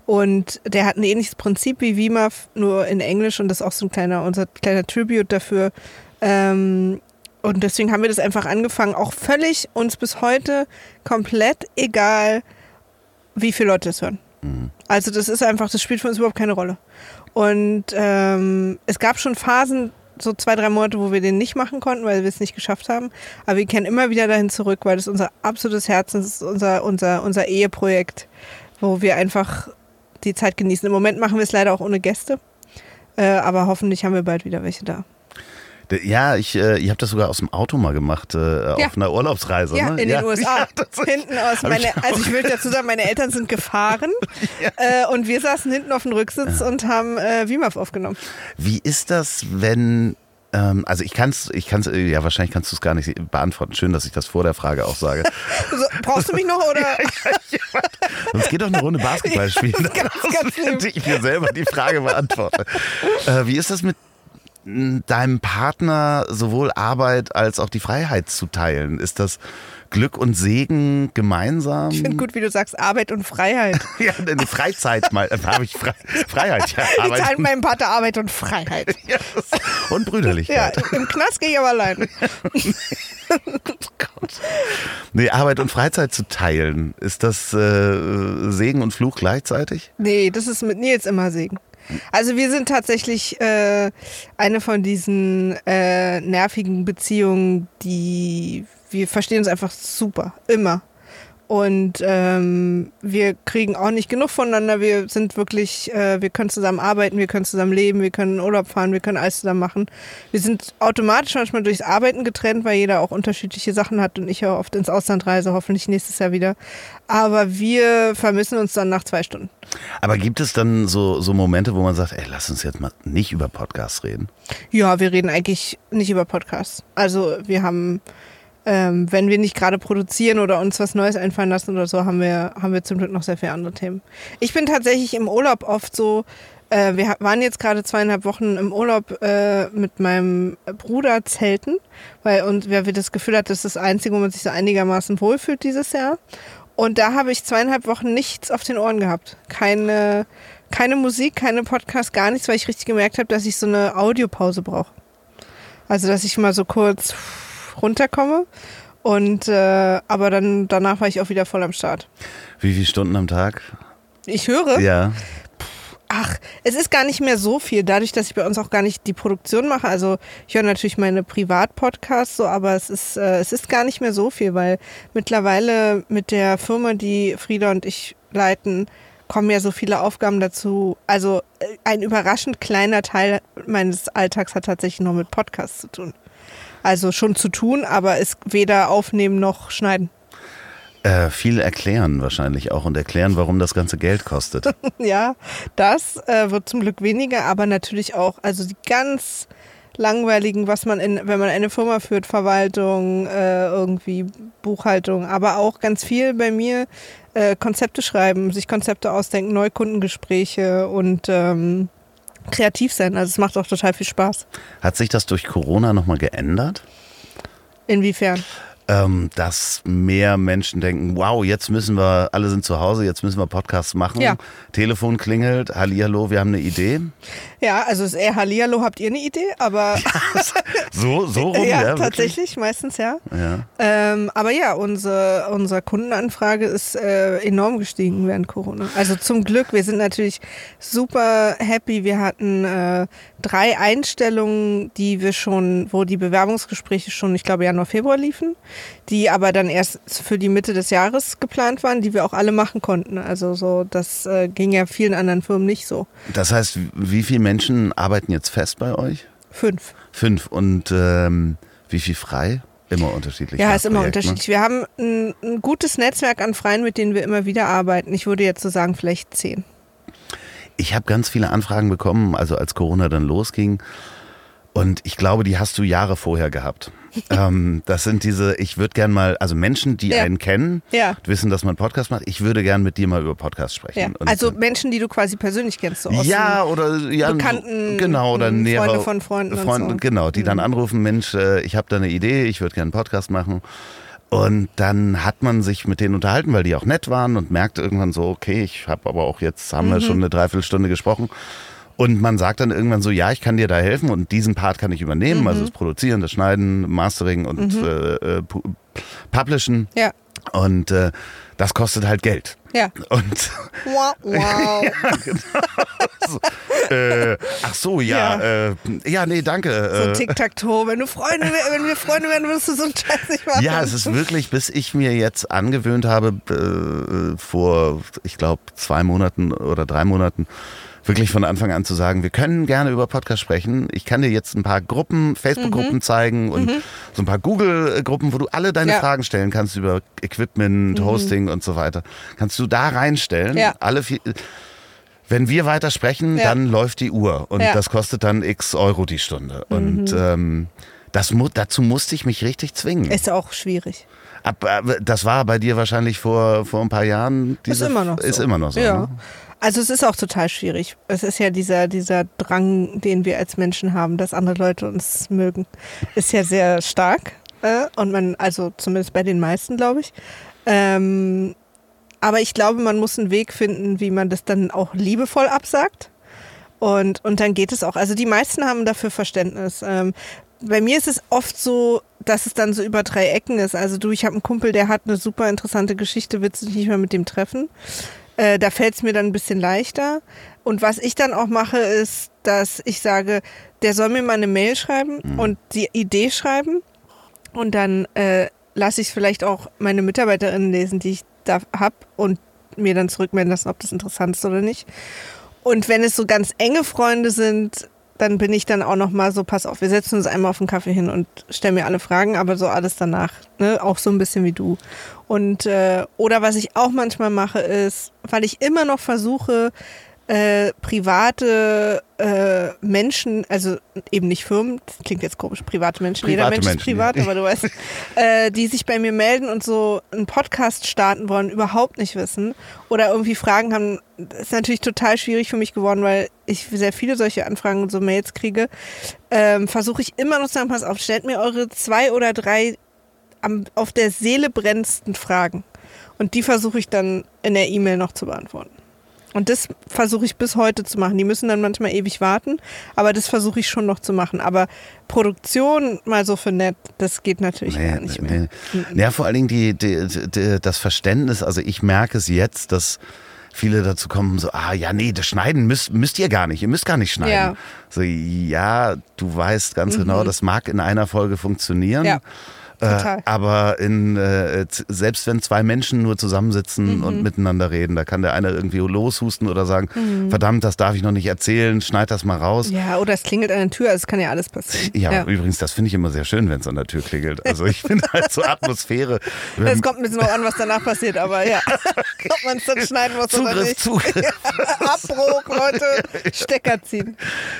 und der hat ein ähnliches Prinzip wie WIMAF, nur in Englisch und das ist auch so ein kleiner, unser kleiner Tribute dafür. Ähm, und deswegen haben wir das einfach angefangen, auch völlig uns bis heute komplett egal, wie viele Leute das hören. Also das ist einfach, das spielt für uns überhaupt keine Rolle. Und ähm, es gab schon Phasen, so zwei, drei Monate, wo wir den nicht machen konnten, weil wir es nicht geschafft haben. Aber wir kehren immer wieder dahin zurück, weil das unser absolutes Herz ist, unser, unser, unser Eheprojekt, wo wir einfach die Zeit genießen. Im Moment machen wir es leider auch ohne Gäste. Äh, aber hoffentlich haben wir bald wieder welche da. Ja, ich, äh, ich habe das sogar aus dem Auto mal gemacht, äh, Ja. auf einer Urlaubsreise. Ja, ne? in den USA. Ja, hinten aus meine, ich also ich will dazu sagen, meine Eltern sind gefahren äh, und wir saßen hinten auf dem Rücksitz und haben äh, WIMAF aufgenommen. Wie ist das, wenn ähm, also ich kann's, ich kann's, äh, ja wahrscheinlich kannst du es gar nicht beantworten. Schön, dass ich das vor der Frage auch sage. So, brauchst du mich noch oder? Sonst geht doch eine Runde Basketball spielen, Ja, ganz, ganz ich mir selber die Frage beantworte. Äh, wie ist das mit deinem Partner sowohl Arbeit als auch die Freiheit zu teilen? Ist das Glück und Segen gemeinsam? Ich finde gut, wie du sagst, Arbeit und Freiheit. Ja, die Freizeit mal, äh, habe ich Frei, Freiheit, ja, Arbeit teilen meinem Vater Arbeit und Freiheit. ja, das- und Ja, Brüderlichkeit. im Knast gehe ich aber allein. Gott. Nee, Arbeit und Freizeit zu teilen, ist das äh, Segen und Fluch gleichzeitig? Nee, das ist mit Nils immer Segen. Also wir sind tatsächlich äh, eine von diesen äh, nervigen Beziehungen, die wir verstehen uns einfach super, immer. Und ähm, wir kriegen auch nicht genug voneinander. Wir sind wirklich, äh, wir können zusammen arbeiten, wir können zusammen leben, wir können Urlaub fahren, wir können alles zusammen machen. Wir sind automatisch manchmal durchs Arbeiten getrennt, weil jeder auch unterschiedliche Sachen hat und ich ja oft ins Ausland reise, hoffentlich nächstes Jahr wieder. Aber wir vermissen uns dann nach zwei Stunden. Aber gibt es dann so, so Momente, wo man sagt, ey, lass uns jetzt mal nicht über Podcasts reden? Ja, wir reden eigentlich nicht über Podcasts. Also wir haben, ähm, wenn wir nicht gerade produzieren oder uns was Neues einfallen lassen oder so, haben wir, haben wir zum Glück noch sehr viele andere Themen. Ich bin tatsächlich im Urlaub oft so, äh, wir waren jetzt gerade zweieinhalb Wochen im Urlaub äh, mit meinem Bruder zelten, weil und wer wir das Gefühl hat, das ist das Einzige, wo man sich so einigermaßen wohlfühlt dieses Jahr. Und da habe ich zweieinhalb Wochen nichts auf den Ohren gehabt. Keine, keine Musik, keine Podcast, gar nichts, weil ich richtig gemerkt habe, dass ich so eine Audiopause brauche. Also, dass ich mal so kurz runterkomme. Und äh, aber dann danach war ich auch wieder voll am Start. Wie viele Stunden am Tag? Ich höre, Ja. ach, es ist gar nicht mehr so viel, dadurch, dass ich bei uns auch gar nicht die Produktion mache. Also ich höre natürlich meine Privatpodcasts so, aber es ist, äh, es ist gar nicht mehr so viel, weil mittlerweile mit der Firma, die Frieda und ich leiten, kommen ja so viele Aufgaben dazu. Also äh, ein überraschend kleiner Teil meines Alltags hat tatsächlich noch mit Podcasts zu tun. Also schon zu tun, aber ist weder aufnehmen noch schneiden. Äh, viel erklären wahrscheinlich auch und erklären, warum das ganze Geld kostet. Ja, das äh, wird zum Glück weniger, aber natürlich auch, also die ganz langweiligen, was man in, wenn man eine Firma führt, Verwaltung, äh, irgendwie Buchhaltung, aber auch ganz viel bei mir äh, Konzepte schreiben, sich Konzepte ausdenken, Neukundengespräche und ähm, kreativ sein. Also es macht auch total viel Spaß. Hat sich das durch Corona nochmal geändert? Inwiefern? Ähm, dass mehr Menschen denken, wow, jetzt müssen wir, alle sind zu Hause, jetzt müssen wir Podcasts machen. Ja. Telefon klingelt, Hallihallo, wir haben eine Idee. Ja, also ist eher Hallihallo, habt ihr eine Idee? Aber So, so rum, ja, ja, wirklich? tatsächlich, meistens ja. Ja. Ähm, aber ja, unsere, unsere Kundenanfrage ist äh, enorm gestiegen während Corona. Also zum Glück, wir sind natürlich super happy. Wir hatten äh, drei Einstellungen, die wir schon, wo die Bewerbungsgespräche schon, ich glaube, Januar, Februar liefen, die aber dann erst für die Mitte des Jahres geplant waren, die wir auch alle machen konnten. Also so, das äh, ging ja vielen anderen Firmen nicht so. Das heißt, wie viele Menschen arbeiten jetzt fest bei euch? Fünf. Fünf. Und ähm, wie viel frei? Immer unterschiedlich. Ja, ist immer Projekt, ne? unterschiedlich. Wir haben ein, ein gutes Netzwerk an Freien, mit denen wir immer wieder arbeiten. Ich würde jetzt so sagen, vielleicht zehn. Ich habe ganz viele Anfragen bekommen, also als Corona dann losging. Und ich glaube, die hast du Jahre vorher gehabt. ähm, das sind diese, ich würde gern mal, also Menschen, die Ja. einen kennen, Ja. wissen, dass man Podcast macht. Ich würde gern mit dir mal über Podcast sprechen. Ja. Also Menschen, die du quasi persönlich kennst, so aus ja, oder ja, Bekannten, genau, oder m, nähere Freunde von Freunden und Freunde, so. Mhm. Genau, die dann anrufen, Mensch, äh, ich habe da eine Idee, ich würde gerne einen Podcast machen. Und dann hat man sich mit denen unterhalten, weil die auch nett waren und merkt irgendwann so, okay, ich habe aber auch jetzt, haben Mhm. wir schon eine Dreiviertelstunde gesprochen. Und man sagt dann irgendwann so, ja, ich kann dir da helfen und diesen Part kann ich übernehmen, Mhm. also das Produzieren, das Schneiden, Mastering und äh, äh, pu- Publishen. Ja. Und äh, das kostet halt Geld. Ja. Und Wow. wow. äh, ach so, ja, ja, äh, ja nee, danke. So äh, Tic-Tac-Toe. Wenn, du Freunde, wenn wir Freunde wären, würdest du so einen Scheiß nicht machen. Ja, es ist wirklich, bis ich mir jetzt angewöhnt habe, äh, vor, ich glaube, zwei Monaten oder drei Monaten, wirklich von Anfang an zu sagen, wir können gerne über Podcast sprechen. Ich kann dir jetzt ein paar Gruppen, Facebook-Gruppen zeigen und so ein paar Google-Gruppen, wo du alle deine Ja. Fragen stellen kannst über Equipment, Hosting und so weiter. Kannst du da reinstellen. Ja. Alle vier, wenn wir weiter sprechen, Ja. dann läuft die Uhr und. Mhm. das kostet dann x Euro die Stunde. Und ähm, das, dazu musste ich mich richtig zwingen. Ist auch schwierig. Ab, ab- das war bei dir wahrscheinlich vor, vor ein paar Jahren. Diese, ist immer noch so. Ist immer noch so. Ja. Ne? Also es ist auch total schwierig. Es ist ja dieser, dieser Drang, den wir als Menschen haben, dass andere Leute uns mögen, ist ja sehr stark. Äh? Und man, also zumindest bei den meisten, glaube ich. Ähm, aber ich glaube, man muss einen Weg finden, wie man das dann auch liebevoll absagt. Und, und dann geht es auch. Also die meisten haben dafür Verständnis. Ähm, bei mir ist es oft so, dass es dann so über drei Ecken ist. Also du, ich habe einen Kumpel, der hat eine super interessante Geschichte, willst du dich nicht mehr mit dem treffen? Äh, da fällt es mir dann ein bisschen leichter. Und was ich dann auch mache, ist, dass ich sage, der soll mir mal eine Mail schreiben und die Idee schreiben. Und dann äh, lasse ich vielleicht auch meine Mitarbeiterinnen lesen, die ich da habe und mir dann zurückmelden lassen, ob das interessant ist oder nicht. Und wenn es so ganz enge Freunde sind, dann bin ich dann auch noch mal so, pass auf, wir setzen uns einmal auf den Kaffee hin und stellen mir alle Fragen, aber so alles danach, ne? auch so ein bisschen wie du. Und äh, oder was ich auch manchmal mache ist, weil ich immer noch versuche, äh, private äh, Menschen, also eben nicht Firmen, das klingt jetzt komisch, private Menschen, jeder Private Mensch ist Menschen, privat, ja. aber du weißt, äh, die sich bei mir melden und so einen Podcast starten wollen, überhaupt nicht wissen oder irgendwie Fragen haben, das ist natürlich total schwierig für mich geworden, weil ich sehr viele solche Anfragen und so Mails kriege, ähm, versuche ich immer noch zu sagen, pass auf, stellt mir eure zwei oder drei am, auf der Seele brennendsten Fragen. Und die versuche ich dann in der E-Mail noch zu beantworten. Und das versuche ich bis heute zu machen. Die müssen dann manchmal ewig warten, aber das versuche ich schon noch zu machen. Aber Produktion mal so für nett, das geht natürlich Nee, gar nicht mehr. nee. Ja, vor allen Dingen die, die, die, das Verständnis, also ich merke es jetzt, dass viele dazu kommen, so, ah ja, nee, das Schneiden müsst, müsst ihr gar nicht, ihr müsst gar nicht schneiden. Ja. Mhm. So, ja, du weißt ganz genau, das mag in einer Folge funktionieren. Ja, Äh, total. aber in, äh, selbst wenn zwei Menschen nur zusammensitzen Mhm. und miteinander reden, da kann der eine irgendwie loshusten oder sagen, verdammt, das darf ich noch nicht erzählen, schneid das mal raus. Mhm. Ja, oder es klingelt an der Tür, also es kann ja alles passieren. Ja, übrigens, das finde ich immer sehr schön, wenn es an der Tür klingelt. Also ich finde halt so Atmosphäre. Es kommt ein bisschen noch an, was danach passiert, aber ja. Ob man es dann schneiden muss oder Zugriff, nicht. Zugriff. Abbruch, Leute, Stecker ziehen.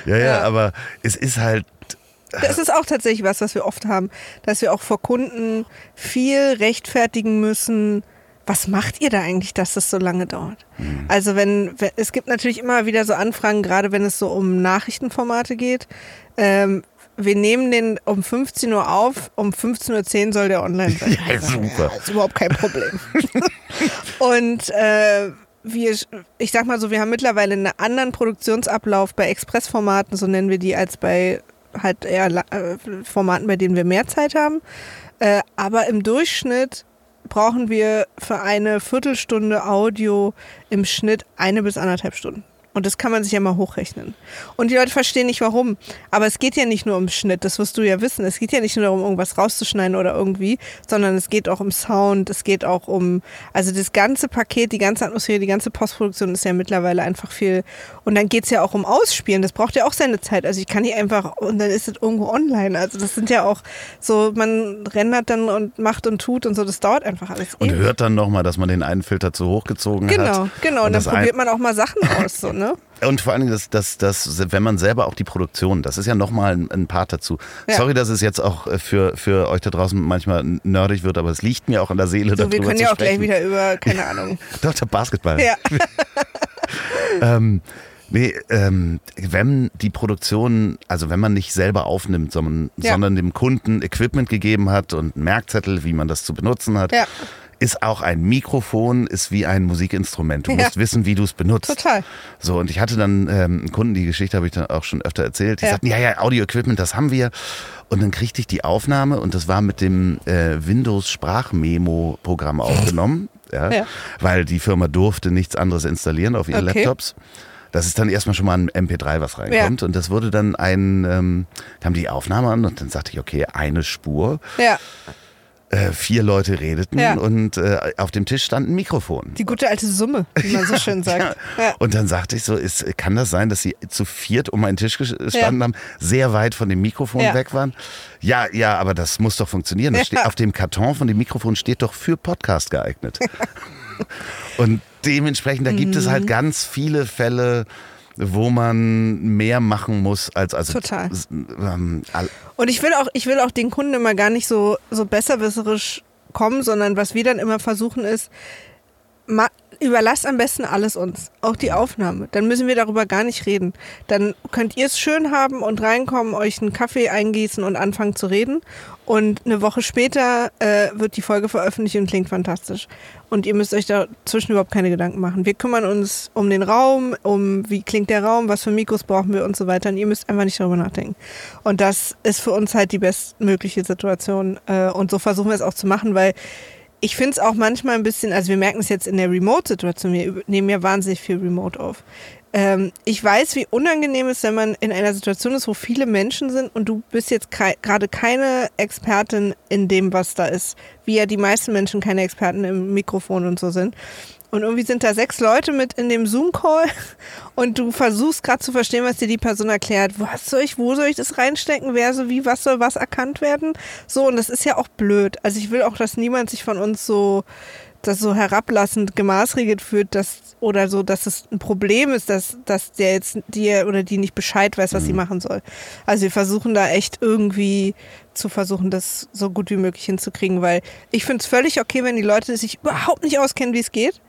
Ja, ja, Ja. aber es ist halt Das ist auch tatsächlich was, was wir oft haben, dass wir auch vor Kunden viel rechtfertigen müssen. Was macht ihr da eigentlich, dass das so lange dauert? Mhm. Also wenn, wenn, es gibt natürlich immer wieder so Anfragen, gerade wenn es so um Nachrichtenformate geht. Ähm, wir nehmen den um 15 Uhr auf, um 15.10 Uhr soll der online sein. Ja, super. Ja, ist überhaupt kein Problem. Und äh, wir, ich sag mal so, wir haben mittlerweile einen anderen Produktionsablauf bei Expressformaten, so nennen wir die, als bei halt eher äh, Formaten, bei denen wir mehr Zeit haben. Äh, aber im Durchschnitt brauchen wir für eine Viertelstunde Audio im Schnitt eine bis anderthalb Stunden. Und das kann man sich ja mal hochrechnen. Und die Leute verstehen nicht warum. Aber es geht ja nicht nur um Schnitt, das wirst du ja wissen. Es geht ja nicht nur darum, irgendwas rauszuschneiden oder irgendwie, sondern es geht auch um Sound, es geht auch um, also das ganze Paket, die ganze Atmosphäre, die ganze Postproduktion ist ja mittlerweile einfach viel. Und dann geht es ja auch um Ausspielen, das braucht ja auch seine Zeit. Also ich kann nicht einfach, und dann ist es irgendwo online. Also das sind ja auch so, man rendert dann und macht und tut und so, das dauert einfach alles. Und ewig. hört dann nochmal, dass man den einen Filter zu hoch gezogen genau, hat. Genau, genau. Und, und dann probiert man auch mal Sachen aus. So, ne? Und vor allen Dingen, das, das, das, wenn man selber auch die Produktion, das ist ja nochmal ein, ein Part dazu. Ja. Sorry, dass es jetzt auch äh, für, für euch da draußen manchmal nerdig wird, aber es liegt mir auch an der Seele. So, wir können ja auch gleich wieder über, keine Ahnung. Doch, der Basketball. Ja. ähm, Nee, ähm, wenn die Produktion, also wenn man nicht selber aufnimmt, sondern, ja. sondern dem Kunden Equipment gegeben hat und einen Merkzettel, wie man das zu benutzen hat, ja ist auch ein Mikrofon, ist wie ein Musikinstrument. Du ja. musst wissen, wie du es benutzt. Total. So, und ich hatte dann ähm, einen Kunden, die Geschichte habe ich dann auch schon öfter erzählt, die ja. sagten, ja, ja, Audio-Equipment, das haben wir. Und dann kriegte ich die Aufnahme und das war mit dem äh, Windows-Sprachmemo-Programm aufgenommen, ja, ja, weil die Firma durfte nichts anderes installieren auf ihren okay. Laptops. Das ist dann erstmal schon mal ein MP3, was reinkommt. Ja. Und das wurde dann ein, ähm, kam die Aufnahme an und dann sagte ich, okay, eine Spur. Ja. Äh, vier Leute redeten ja. und äh, auf dem Tisch stand ein Mikrofon. Die gute alte Summe, wie man so schön sagt. Ja. Und dann sagte ich so, ist, kann das sein, dass sie zu viert um einen Tisch gestanden haben, sehr weit von dem Mikrofon weg waren? Ja, ja, aber das muss doch funktionieren. Steht, auf dem Karton von dem Mikrofon steht doch für Podcast geeignet. und dementsprechend, da gibt mhm. es halt mhm. ganz viele Fälle, wo man mehr machen muss als also total. Ähm, und ich will auch ich will auch den Kunden immer gar nicht so so besserwisserisch kommen, sondern was wir dann immer versuchen ist überlasst am besten alles uns, auch die Aufnahme. Dann müssen wir darüber gar nicht reden. Dann könnt ihr es schön haben und reinkommen, euch einen Kaffee eingießen und anfangen zu reden. Und eine Woche später äh, wird die Folge veröffentlicht und klingt fantastisch. Und ihr müsst euch dazwischen überhaupt keine Gedanken machen. Wir kümmern uns um den Raum, um wie klingt der Raum, was für Mikros brauchen wir und so weiter. Und ihr müsst einfach nicht darüber nachdenken. Und das ist für uns halt die bestmögliche Situation. Äh, und so versuchen wir es auch zu machen, weil ich finde es auch manchmal ein bisschen, also wir merken es jetzt in der Remote-Situation, wir nehmen ja wahnsinnig viel Remote auf. Ähm, ich weiß, wie unangenehm es ist, wenn man in einer Situation ist, wo viele Menschen sind und du bist jetzt gerade keine Expertin in dem, was da ist, wie ja die meisten Menschen keine Experten im Mikrofon und so sind. Und irgendwie sind da sechs Leute mit in dem Zoom-Call und du versuchst gerade zu verstehen, was dir die Person erklärt. Was soll ich, wo soll ich das reinstecken? Wer so wie, was soll was erkannt werden? So, und das ist ja auch blöd. Also ich will auch, dass niemand sich von uns so das so herablassend gemaßregelt führt, dass oder so, dass es ein Problem ist, dass, dass der jetzt dir oder die nicht Bescheid weiß, was mhm. sie machen soll. Also wir versuchen da echt irgendwie zu versuchen, das so gut wie möglich hinzukriegen, weil ich finde es völlig okay, wenn die Leute sich überhaupt nicht auskennen, wie es geht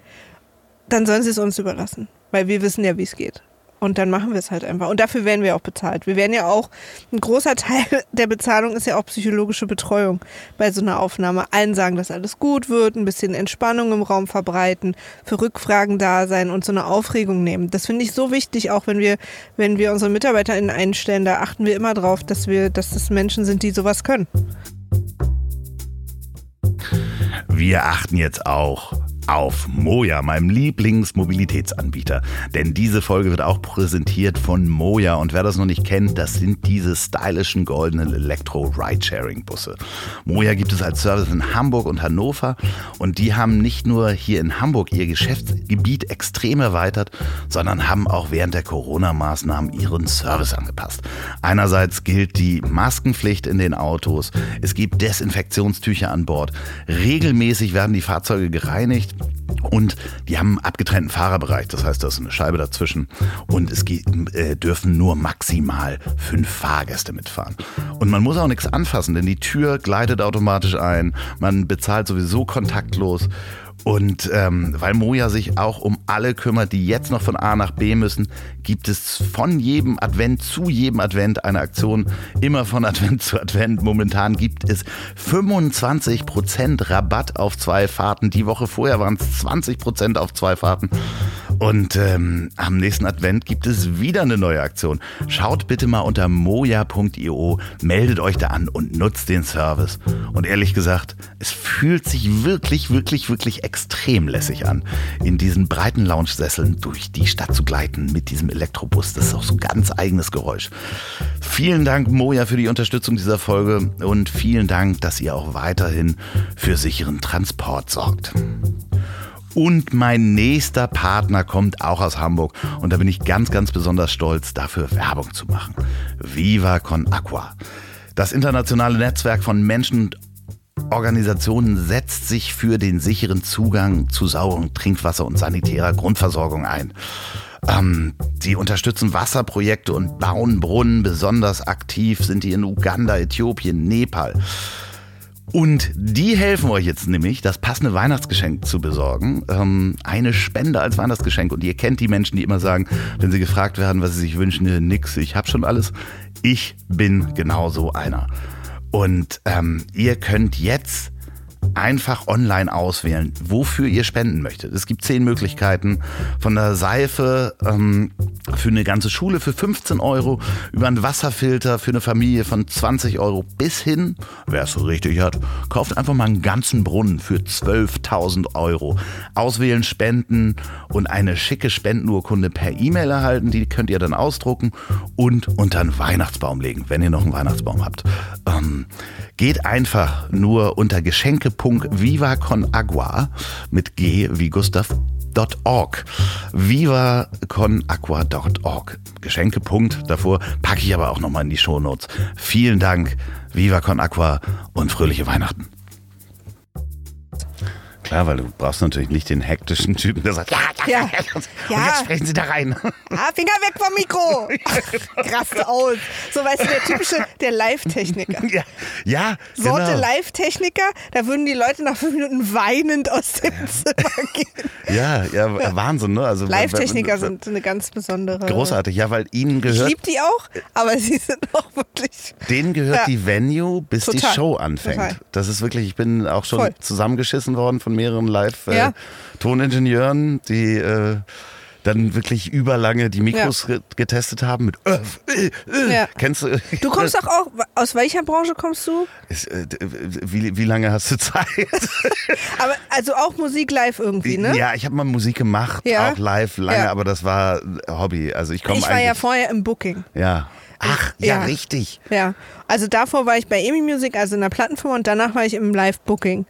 dann sollen sie es uns überlassen, weil wir wissen ja, wie es geht. Und dann machen wir es halt einfach. Und dafür werden wir auch bezahlt. Wir werden ja auch, ein großer Teil der Bezahlung ist ja auch psychologische Betreuung bei so einer Aufnahme. Allen sagen, dass alles gut wird, ein bisschen Entspannung im Raum verbreiten, für Rückfragen da sein und so eine Aufregung nehmen. Das finde ich so wichtig, auch wenn wir, wenn wir unsere MitarbeiterInnen einstellen, da achten wir immer drauf, dass wir, dass das Menschen sind, die sowas können. Wir achten jetzt auch auf Moja, meinem Lieblingsmobilitätsanbieter. Denn diese Folge wird auch präsentiert von Moja. Und wer das noch nicht kennt, das sind diese stylischen goldenen Elektro-Ridesharing-Busse. Moja gibt es als Service in Hamburg und Hannover. Und die haben nicht nur hier in Hamburg ihr Geschäftsgebiet extrem erweitert, sondern haben auch während der Corona-Maßnahmen ihren Service angepasst. Einerseits gilt die Maskenpflicht in den Autos. Es gibt Desinfektionstücher an Bord. Regelmäßig werden die Fahrzeuge gereinigt Und die haben einen abgetrennten Fahrerbereich, das heißt, da ist eine Scheibe dazwischen. Und es geht, äh, dürfen nur maximal fünf Fahrgäste mitfahren. Und man muss auch nichts anfassen, denn die Tür gleitet automatisch ein, man bezahlt sowieso kontaktlos. Und ähm, weil Moja sich auch um alle kümmert, die jetzt noch von A nach B müssen, gibt es von jedem Advent zu jedem Advent eine Aktion. Immer von Advent zu Advent. Momentan gibt es 25% Rabatt auf zwei Fahrten. Die Woche vorher waren es 20% auf zwei Fahrten. Und ähm, am nächsten Advent gibt es wieder eine neue Aktion. Schaut bitte mal unter moja.io, meldet euch da an und nutzt den Service. Und ehrlich gesagt, es fühlt sich wirklich, wirklich, wirklich extrem lässig an, in diesen breiten Lounge-Sesseln durch die Stadt zu gleiten mit diesem Elektrobus. Das ist auch so ein ganz eigenes Geräusch. Vielen Dank, Moja, für die Unterstützung dieser Folge und vielen Dank, dass ihr auch weiterhin für sicheren Transport sorgt. Und mein nächster Partner kommt auch aus Hamburg. Und da bin ich ganz, ganz besonders stolz, dafür Werbung zu machen. Viva Con Aqua. Das internationale Netzwerk von Menschen und Organisationen setzt sich für den sicheren Zugang zu sauberem Trinkwasser und sanitärer Grundversorgung ein. Ähm, die unterstützen Wasserprojekte und bauen Brunnen. Besonders aktiv sind die in Uganda, Äthiopien, Nepal. Und die helfen euch jetzt nämlich, das passende Weihnachtsgeschenk zu besorgen. Ähm, eine Spende als Weihnachtsgeschenk. Und ihr kennt die Menschen, die immer sagen, wenn sie gefragt werden, was sie sich wünschen, äh, nix, ich hab schon alles. Ich bin genau so einer. Und ähm, ihr könnt jetzt einfach online auswählen, wofür ihr spenden möchtet. Es gibt zehn Möglichkeiten. Von der Seife ähm, für eine ganze Schule für 15 Euro, über einen Wasserfilter für eine Familie von 20 Euro bis hin, wer es so richtig hat, kauft einfach mal einen ganzen Brunnen für 12.000 Euro. Auswählen, spenden und eine schicke Spendenurkunde per E-Mail erhalten. Die könnt ihr dann ausdrucken und unter einen Weihnachtsbaum legen, wenn ihr noch einen Weihnachtsbaum habt. Ähm, geht einfach nur unter geschenke.vivaconagua mit G wie Gustav vivaconaqua.org. vivaconaqua.org. Geschenkepunkt davor packe ich aber auch nochmal in die Shownotes. Vielen Dank, Viva Con Aqua und fröhliche Weihnachten. Klar, weil du brauchst natürlich nicht den hektischen Typen, der sagt, ja, ja, ja, ja. Und Ja. jetzt sprechen Sie da rein. Ah, Finger weg vom Mikro! Raste aus. So, weißt du, der typische, der Live-Techniker. ja, ja Sorte genau. Live-Techniker, da würden die Leute nach fünf Minuten weinend aus dem Zimmer gehen. Ja, ja, Wahnsinn, ne? Also, Live-Techniker sind eine ganz besondere. großartig, ja, weil ihnen Ich gehört, liebe die auch, aber sie sind auch wirklich. denen gehört Ja. die Venue, bis die Total. Show anfängt. Total. Das ist wirklich, ich bin auch schon Voll. zusammengeschissen worden von mehreren Ja. Live-Toningenieuren, die äh, dann wirklich überlange die Mikros ge- getestet haben mit äh, äh, äh. Ja. Kennst du? Du kommst doch auch, aus welcher Branche kommst du? Ist, äh, wie, wie lange hast du Zeit? Aber also auch Musik live irgendwie, ne? Ja, ich habe mal Musik gemacht, Ja. auch live lange, Ja. aber das war Hobby. Also ich komme ich war ja vorher im Booking. ja. Ach, ja, Ja. richtig. Ja, also davor war ich bei EMI Music, also in der Plattenfirma und danach war ich im Live-Booking.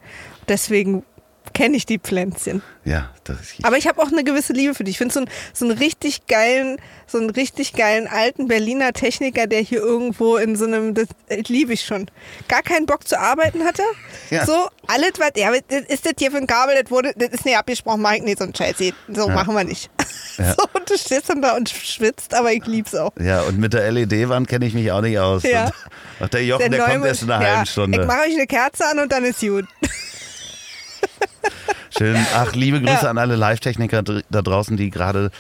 Deswegen kenne ich die Pflänzchen. Ja, das ist. Aber ich habe auch eine gewisse Liebe für dich. Ich finde so, einen- so einen richtig geilen, so einen richtig geilen alten Berliner Techniker, der hier irgendwo in so einem, das äh, liebe ich schon. Gar keinen Bock zu arbeiten hatte. Ja. So, alles was, ja, das ist das hier für ein Kabel, das wurde, das ist nicht abgesprochen, ich nicht so ein Chelsea. So machen wir nicht. Ja. So, und du stehst dann da und schwitzt, aber ich lieb's auch. Ja, und mit der LED-Wand kenne ich mich auch nicht aus. Ja. Und Ach, der Jochen, der, kommt Neumond- erst in einer ja, halben Stunde. Ich mache euch eine Kerze an und dann ist gut. Schön. Ach, liebe Grüße Ja. an alle Live-Techniker da draußen, die gerade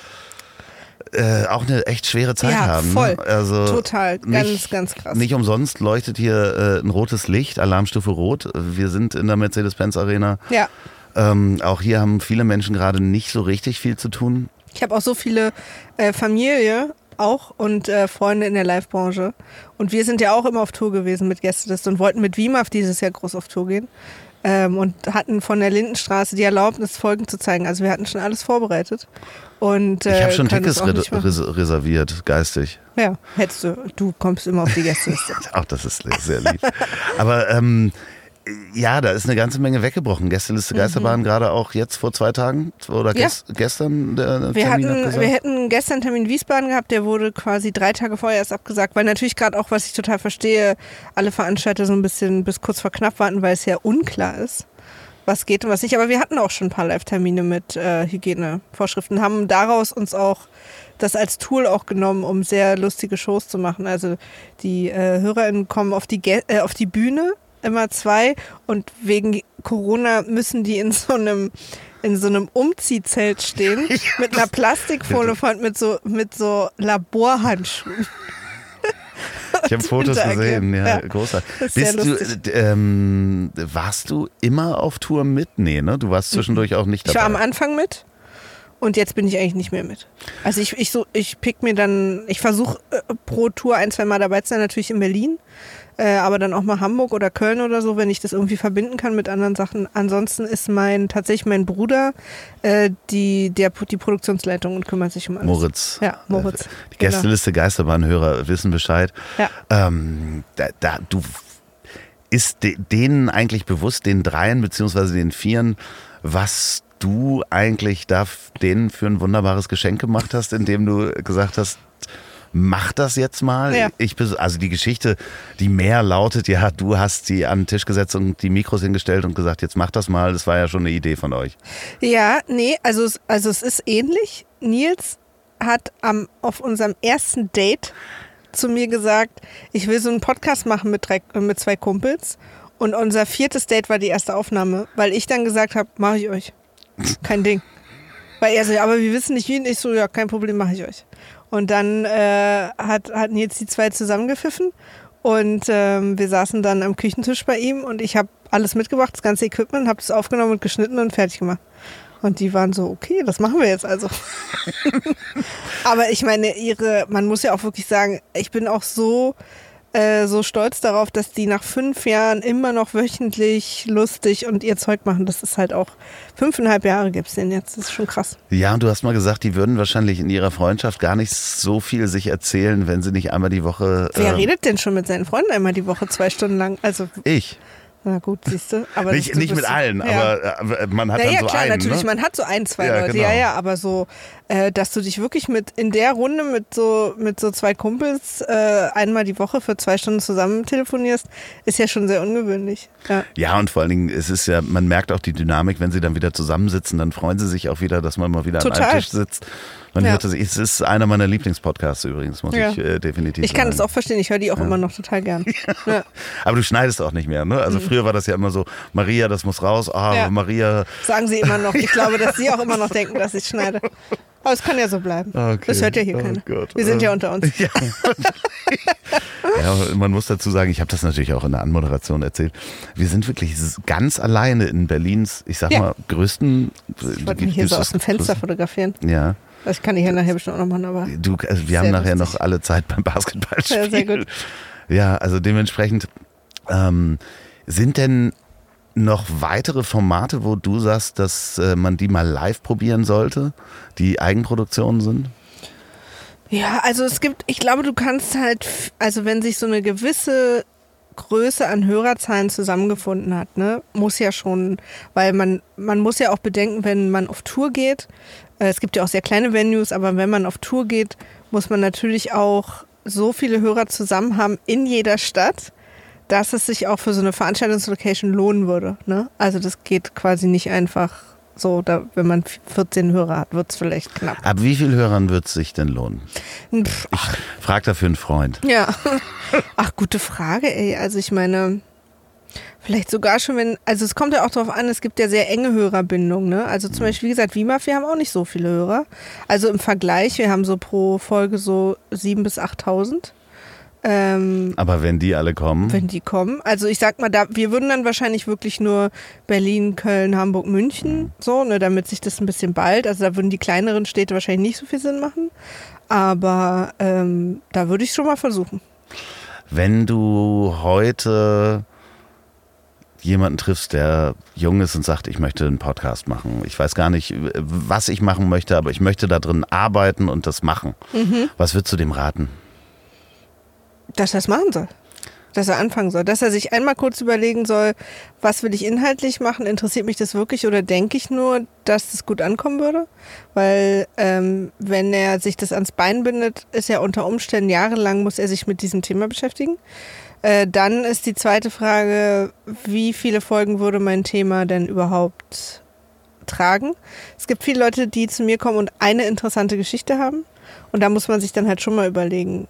äh, auch eine echt schwere Zeit Ja, haben. ne? voll. Also Total. Ganz, nicht, ganz krass. Nicht umsonst leuchtet hier äh, ein rotes Licht, Alarmstufe Rot. Wir sind in der Mercedes-Benz Arena. Ja. Ähm, auch hier haben viele Menschen gerade nicht so richtig viel zu tun. Ich habe auch so viele äh, Familie auch und äh, Freunde in der Live-Branche. Und wir sind ja auch immer auf Tour gewesen mit Gästeliste und wollten mit WIMAF dieses Jahr groß auf Tour gehen. Ähm, und hatten von der Lindenstraße die Erlaubnis, Folgen zu zeigen. Also wir hatten schon alles vorbereitet. Und, äh, Ich habe schon Tickets reserviert, geistig. Ja, hättest du. Du kommst immer auf die Gästeliste. Auch das ist sehr lieb. Aber ähm, ja, da ist eine ganze Menge weggebrochen. Gästeliste Geisterbahn gerade auch jetzt vor zwei Tagen oder Mhm. Ja. ges gestern der Wir, Termin hatten, abgesagt? wir hätten gestern Termin in Wiesbaden gehabt, der wurde quasi drei Tage vorher erst abgesagt, weil natürlich gerade auch, was ich total verstehe, alle Veranstalter so ein bisschen bis kurz vor knapp warten, weil es ja unklar ist, was geht und was nicht. Aber wir hatten auch schon ein paar Live-Termine mit äh, Hygienevorschriften, haben daraus uns auch das als Tool auch genommen, um sehr lustige Shows zu machen. Also die äh, HörerInnen kommen auf die, äh, auf die Bühne, immer zwei, und wegen Corona müssen die in so einem in so einem Umziehzelt stehen mit einer Plastikfolie von mit so mit so Laborhandschuhen. Ich habe Fotos gesehen, ja, ja. großartig. Bist du, ähm, warst du immer auf Tour mit? Nee, ne? Du warst zwischendurch auch nicht dabei. Ich war am Anfang mit und jetzt bin ich eigentlich nicht mehr mit. Also ich, ich, so, ich pick mir dann, ich versuche äh, pro Tour ein, zwei Mal dabei zu sein, natürlich in Berlin äh, aber dann auch mal Hamburg oder Köln oder so, wenn ich das irgendwie verbinden kann mit anderen Sachen. Ansonsten ist mein tatsächlich mein Bruder äh, die, der, die Produktionsleitung und kümmert sich um alles. Moritz. Ja, Moritz. Die genau. Gästeliste Geisterbahnhörer wissen Bescheid. Ja. Ähm, da, da, du ist denen eigentlich bewusst, den Dreien beziehungsweise den Vieren, was du eigentlich da denen für ein wunderbares Geschenk gemacht hast, indem du gesagt hast, mach das jetzt mal. Ja. Ich, also die Geschichte, die mehr lautet, ja, du hast sie an den Tisch gesetzt und die Mikros hingestellt und gesagt, jetzt mach das mal. Das war ja schon eine Idee von euch. Ja, nee, also, also es ist ähnlich. Nils hat am, auf unserem ersten Date zu mir gesagt, ich will so einen Podcast machen mit, drei, mit zwei Kumpels. Und unser viertes Date war die erste Aufnahme, weil ich dann gesagt habe, mache ich euch. Kein Ding. Weil er so, aber wir wissen nicht wie. Und ich so, ja, kein Problem, mache ich euch. Und dann äh, hat, hatten jetzt die zwei zusammengepfiffen und ähm, wir saßen dann am Küchentisch bei ihm und ich habe alles mitgebracht, das ganze Equipment, habe das aufgenommen und geschnitten und fertig gemacht. Und die waren so, okay, das machen wir jetzt also. Aber ich meine, ihre, man muss ja auch wirklich sagen, ich bin auch so äh, so stolz darauf, dass die nach fünf Jahren immer noch wöchentlich lustig und ihr Zeug machen. Das ist halt auch fünfeinhalb Jahre gibt es den jetzt. Das ist schon krass. Ja, und du hast mal gesagt, die würden wahrscheinlich in ihrer Freundschaft gar nicht so viel sich erzählen, wenn sie nicht einmal die Woche. Wer äh, redet denn schon mit seinen Freunden einmal die Woche zwei Stunden lang? Also ich. Na gut, siehst du. Aber nicht, nicht mit allen, ja. aber äh, man hat ja, dann ja, so klar, einen. natürlich, ne? man hat so ein, zwei ja, Leute, genau. ja, ja, aber so, äh, dass du dich wirklich mit in der Runde mit so mit so zwei Kumpels äh, einmal die Woche für zwei Stunden zusammen telefonierst, ist ja schon sehr ungewöhnlich. Ja. ja, und vor allen Dingen, es ist ja, man merkt auch die Dynamik, wenn sie dann wieder zusammensitzen, dann freuen sie sich auch wieder, dass man mal wieder Total. an einem Tisch sitzt. Man ja. hört das, es ist einer meiner Lieblingspodcasts übrigens, muss ja. ich äh, definitiv Ich kann sagen. das auch verstehen, ich höre die auch ja. immer noch total gern. Aber du schneidest auch nicht mehr, ne? Also mhm. früher war das ja immer so, Maria, das muss raus, ah, Maria. Sagen sie immer noch. Ich glaube, dass sie auch immer noch denken, dass ich schneide. Aber es kann ja so bleiben. Okay. Das hört ja hier oh keiner. Gott. Wir sind ja unter uns. Ja. ja, man muss dazu sagen, ich habe das natürlich auch in der Anmoderation erzählt. Wir sind wirklich ganz alleine in Berlins, ich sag mal, größten. Ich wollte mich hier so aus dem Fenster fotografieren. Ja. Das kann ich ja nachher bestimmt auch noch machen, aber. Du, also wir haben nachher lustig. noch alle Zeit beim Basketballspiel. Ja, sehr gut. Ja, also dementsprechend ähm, sind denn noch weitere Formate, wo du sagst, dass äh, man die mal live probieren sollte, die Eigenproduktionen sind? Ja, also es gibt, ich glaube, du kannst halt, also wenn sich so eine gewisse Größe an Hörerzahlen zusammengefunden hat, ne, muss ja schon, weil man, man muss ja auch bedenken, wenn man auf Tour geht, es gibt ja auch sehr kleine Venues, aber wenn man auf Tour geht, muss man natürlich auch so viele Hörer zusammen haben in jeder Stadt, dass es sich auch für so eine Veranstaltungslocation lohnen würde. Ne? Also das geht quasi nicht einfach so, da, wenn man 14 Hörer hat, wird es vielleicht knapp. Ab wie vielen Hörern wird es sich denn lohnen? Pff, ich frage dafür einen Freund. Ja. Ach, gute Frage, ey. Also ich meine, Vielleicht sogar schon, wenn, also es kommt ja auch darauf an, es gibt ja sehr enge Hörerbindungen. Ne? Also zum Beispiel, wie gesagt, WIMAF, wir haben auch nicht so viele Hörer. Also im Vergleich, wir haben so pro Folge so 7.000 bis 8.000. Ähm, Aber wenn die alle kommen? Wenn die kommen. Also ich sag mal, da, wir würden dann wahrscheinlich wirklich nur Berlin, Köln, Hamburg, München, so, ne, damit sich das ein bisschen bald. Also da würden die kleineren Städte wahrscheinlich nicht so viel Sinn machen. Aber ähm, da würde ich schon mal versuchen. Wenn du heute jemanden triffst, der jung ist und sagt, ich möchte einen Podcast machen. Ich weiß gar nicht, was ich machen möchte, aber ich möchte da drin arbeiten und das machen. Mhm. Was würdest du dem raten? Dass er es machen soll. Dass er anfangen soll. Dass er sich einmal kurz überlegen soll, was will ich inhaltlich machen? Interessiert mich das wirklich oder denke ich nur, dass es gut ankommen würde? Weil ähm, wenn er sich das ans Bein bindet, ist er unter Umständen jahrelang, muss er sich mit diesem Thema beschäftigen. Äh, dann ist die zweite Frage, wie viele Folgen würde mein Thema denn überhaupt tragen? Es gibt viele Leute, die zu mir kommen und eine interessante Geschichte haben. Und da muss man sich dann halt schon mal überlegen,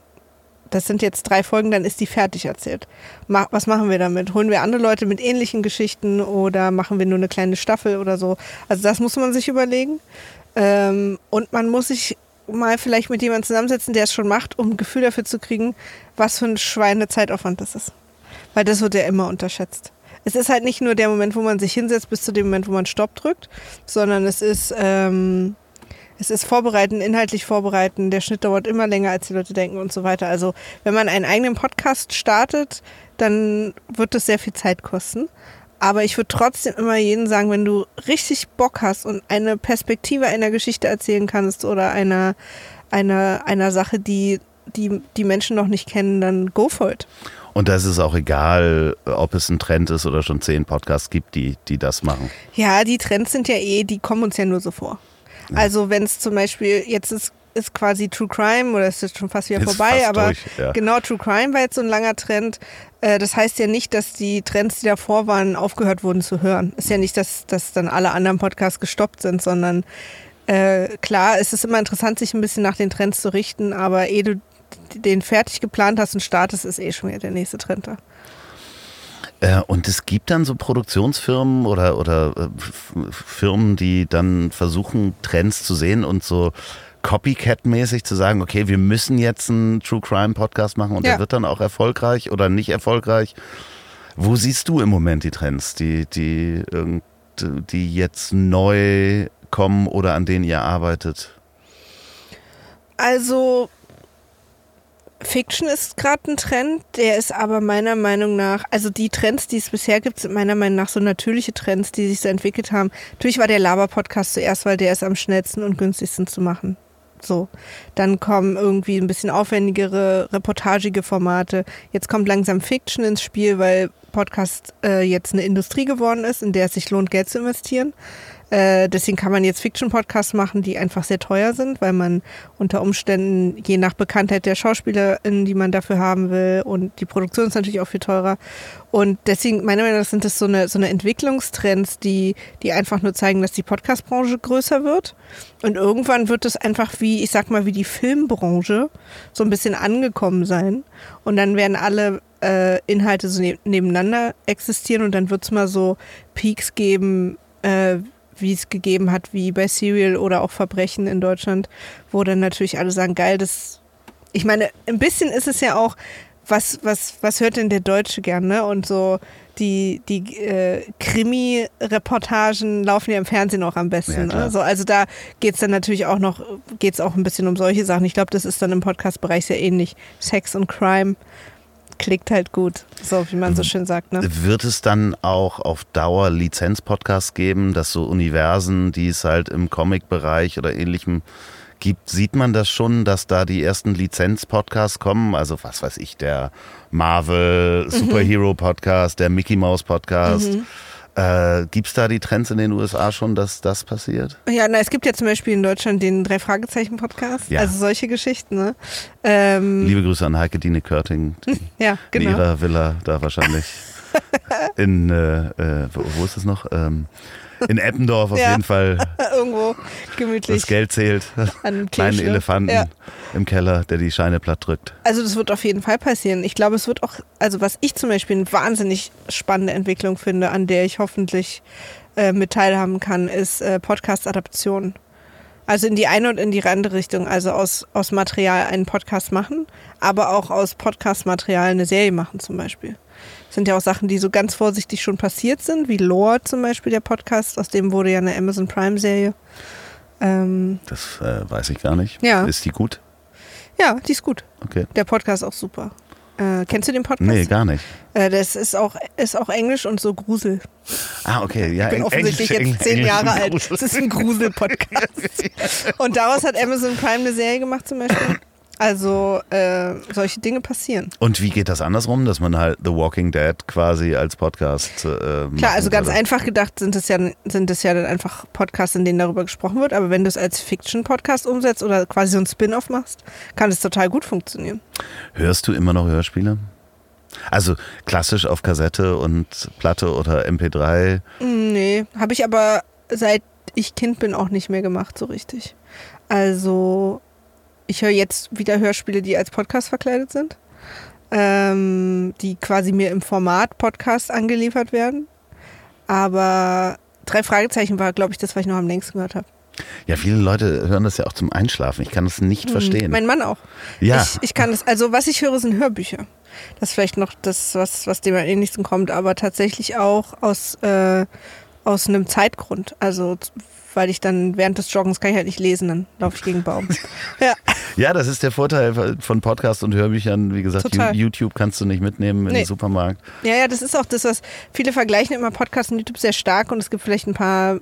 das sind jetzt drei Folgen, dann ist die fertig erzählt. was machen wir damit? Holen wir andere Leute mit ähnlichen Geschichten oder machen wir nur eine kleine Staffel oder so? Also das muss man sich überlegen. Ähm, und man muss sich mal vielleicht mit jemandem zusammensetzen, der es schon macht, um ein Gefühl dafür zu kriegen, was für ein Schweinezeitaufwand das ist. Weil das wird ja immer unterschätzt. Es ist halt nicht nur der Moment, wo man sich hinsetzt, bis zu dem Moment, wo man Stopp drückt, sondern es ist, ähm, es ist vorbereiten, inhaltlich vorbereiten. Der Schnitt dauert immer länger, als die Leute denken und so weiter. Also wenn man einen eigenen Podcast startet, dann wird das sehr viel Zeit kosten. Aber ich würde trotzdem immer jedem sagen, wenn du richtig Bock hast und eine Perspektive einer Geschichte erzählen kannst oder einer, einer, einer Sache, die, die die Menschen noch nicht kennen, dann go for it. Und da ist es auch egal, ob es ein Trend ist oder schon zehn Podcasts gibt, die, die das machen. Ja, die Trends sind ja eh, die kommen uns ja nur so vor. Ja. Also wenn es zum Beispiel, jetzt ist ist quasi True Crime oder ist jetzt schon fast wieder ist vorbei, fast aber durch, ja. genau True Crime war jetzt so ein langer Trend. Äh, das heißt ja nicht, dass die Trends, die davor waren, aufgehört wurden zu hören. Ist ja nicht, dass, dass dann alle anderen Podcasts gestoppt sind, sondern äh, klar, es ist immer interessant, sich ein bisschen nach den Trends zu richten, aber ehe du den fertig geplant hast und startest, ist eh schon wieder der nächste Trend da. Äh, und es gibt dann so Produktionsfirmen oder, oder äh, Firmen, die dann versuchen, Trends zu sehen und so Copycat-mäßig zu sagen, okay, wir müssen jetzt einen True Crime Podcast machen und ja. der wird dann auch erfolgreich oder nicht erfolgreich. Wo siehst du im Moment die Trends, die, die, die jetzt neu kommen oder an denen ihr arbeitet? Also Fiction ist gerade ein Trend, der ist aber meiner Meinung nach, also die Trends, die es bisher gibt, sind meiner Meinung nach so natürliche Trends, die sich so entwickelt haben. Natürlich war der Laber-Podcast zuerst, weil der ist am schnellsten und günstigsten zu machen. So. Dann kommen irgendwie ein bisschen aufwendigere, reportagige Formate. Jetzt kommt langsam Fiction ins Spiel, weil Podcast äh, jetzt eine Industrie geworden ist, in der es sich lohnt, Geld zu investieren. Äh, deswegen kann man jetzt Fiction-Podcasts machen, die einfach sehr teuer sind, weil man unter Umständen je nach Bekanntheit der Schauspielerin, die man dafür haben will, und die Produktion ist natürlich auch viel teurer. Und deswegen, meiner Meinung nach, sind das so eine, so eine Entwicklungstrends, die, die einfach nur zeigen, dass die Podcast-Branche größer wird. Und irgendwann wird es einfach wie, ich sag mal, wie die Filmbranche so ein bisschen angekommen sein. Und dann werden alle äh, Inhalte so ne nebeneinander existieren und dann wird es mal so Peaks geben, äh, wie es gegeben hat, wie bei Serial oder auch Verbrechen in Deutschland, wo dann natürlich alle sagen, geil, das. Ich meine, ein bisschen ist es ja auch, was, was, was hört denn der Deutsche gern, ne? Und so die, die äh, Krimi-Reportagen laufen ja im Fernsehen auch am besten. Ja, ne? so, also da geht es dann natürlich auch noch, geht es auch ein bisschen um solche Sachen. Ich glaube, das ist dann im Podcast-Bereich sehr ähnlich. Sex und Crime klickt halt gut, so wie man so schön sagt. Ne? Wird es dann auch auf Dauer Lizenz-Podcasts geben, dass so Universen, die es halt im Comic-Bereich oder ähnlichem gibt, sieht man das schon, dass da die ersten Lizenz-Podcasts kommen? Also was weiß ich, der Marvel Superhero-Podcast, der Mickey Mouse-Podcast. Mhm. Äh, Gibt es da die Trends in den USA schon, dass das passiert? Ja, na, es gibt ja zum Beispiel in Deutschland den Drei-Fragezeichen-Podcast, ja. also solche Geschichten. Ne? Ähm, Liebe Grüße an Heike Dine Körting, die ja, genau. in ihrer Villa da wahrscheinlich in, äh, äh, wo, wo, ist es noch? Ähm, in Eppendorf auf ja. jeden Fall. Irgendwo gemütlich. Das Geld zählt. An Kleinen Elefanten ja. im Keller, der die Scheine platt drückt. Also das wird auf jeden Fall passieren. Ich glaube, es wird auch, also was ich zum Beispiel eine wahnsinnig spannende Entwicklung finde, an der ich hoffentlich äh, mit teilhaben kann, ist äh, Podcast-Adaption. Also in die eine und in die andere Richtung. Also aus, aus Material einen Podcast machen, aber auch aus Podcast-Material eine Serie machen zum Beispiel sind ja auch Sachen, die so ganz vorsichtig schon passiert sind, wie Lore zum Beispiel, der Podcast, aus dem wurde ja eine Amazon Prime-Serie. Ähm, das äh, weiß ich gar nicht. Ja. Ist die gut? Ja, die ist gut. Okay. Der Podcast ist auch super. Äh, kennst du den Podcast? Nee, gar nicht. Äh, das ist auch, ist auch Englisch und so Grusel. Ah, okay. Ja, ich bin offensichtlich Englisch, jetzt zehn Englisch Jahre alt. Es ist ein Grusel-Podcast. und daraus hat Amazon Prime eine Serie gemacht zum Beispiel. Also äh, solche Dinge passieren. Und wie geht das andersrum, dass man halt The Walking Dead quasi als Podcast äh, Klar, also ganz einfach gedacht sind es ja sind es ja dann einfach Podcasts, in denen darüber gesprochen wird. Aber wenn du es als Fiction-Podcast umsetzt oder quasi so ein Spin-off machst, kann es total gut funktionieren. Hörst du immer noch Hörspiele? Also klassisch auf Kassette und Platte oder MP3. Nee, habe ich aber seit ich Kind bin auch nicht mehr gemacht so richtig. Also ich höre jetzt wieder Hörspiele, die als Podcast verkleidet sind, ähm, die quasi mir im Format Podcast angeliefert werden. Aber drei Fragezeichen war, glaube ich, das, was ich noch am längsten gehört habe. Ja, viele Leute hören das ja auch zum Einschlafen. Ich kann das nicht verstehen. Mein Mann auch. Ja. Ich, ich kann das, also was ich höre, sind Hörbücher. Das ist vielleicht noch das, was, was dem am ähnlichsten kommt, aber tatsächlich auch aus, äh, aus einem Zeitgrund. Also weil ich dann während des Joggens kann ich halt nicht lesen, dann laufe ich gegen einen Baum. ja. Ja, das ist der Vorteil von Podcasts und Hörbüchern. Wie gesagt, Total. YouTube kannst du nicht mitnehmen in Nee. den Supermarkt. Ja, ja, das ist auch das, was viele vergleichen immer Podcast und YouTube sehr stark und es gibt vielleicht ein paar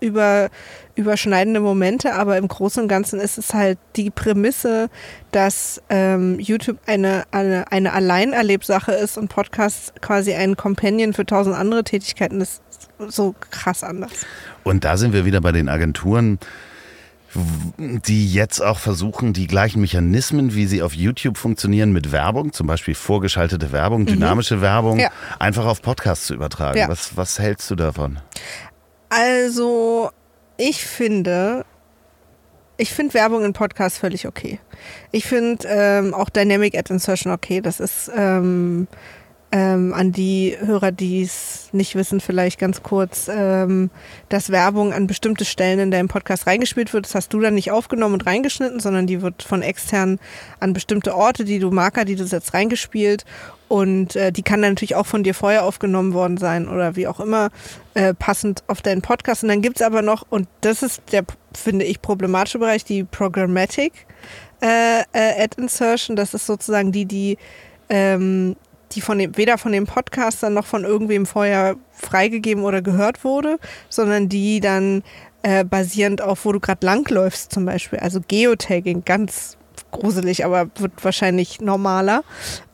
über, überschneidende Momente, aber im Großen und Ganzen ist es halt die Prämisse, dass ähm, YouTube eine, eine, eine Alleinerlebsache ist und Podcast quasi ein Companion für tausend andere Tätigkeiten ist so krass anders. Und da sind wir wieder bei den Agenturen, die jetzt auch versuchen, die gleichen Mechanismen, wie sie auf YouTube funktionieren, mit Werbung, zum Beispiel vorgeschaltete Werbung, dynamische Werbung, Mhm. Ja. einfach auf Podcasts zu übertragen. Ja. Was, was hältst du davon? Also, ich finde, ich finde Werbung in Podcasts völlig okay. Ich finde ähm, auch Dynamic Ad Insertion okay. Das ist ähm, ähm, an die Hörer, die es nicht wissen, vielleicht ganz kurz, ähm, dass Werbung an bestimmte Stellen in deinem Podcast reingespielt wird. Das hast du dann nicht aufgenommen und reingeschnitten, sondern die wird von extern an bestimmte Orte, die du Marker, die du setzt, reingespielt. Und äh, die kann dann natürlich auch von dir vorher aufgenommen worden sein oder wie auch immer, äh, passend auf deinen Podcast. Und dann gibt's aber noch, und das ist der, finde ich, problematische Bereich, die Programmatic äh, äh, Ad Insertion. Das ist sozusagen die, die, ähm, die von dem, weder von dem Podcaster noch von irgendwem vorher freigegeben oder gehört wurde, sondern die dann äh, basierend auf, wo du gerade langläufst zum Beispiel. Also Geotagging, ganz gruselig, aber wird wahrscheinlich normaler.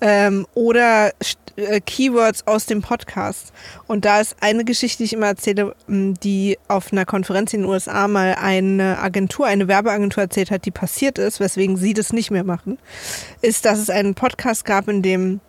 Ähm, oder äh, Keywords aus dem Podcast. Und da ist eine Geschichte, die ich immer erzähle, die auf einer Konferenz in den USA mal eine Agentur, eine Werbeagentur erzählt hat, die passiert ist, weswegen sie das nicht mehr machen, ist, dass es einen Podcast gab, in dem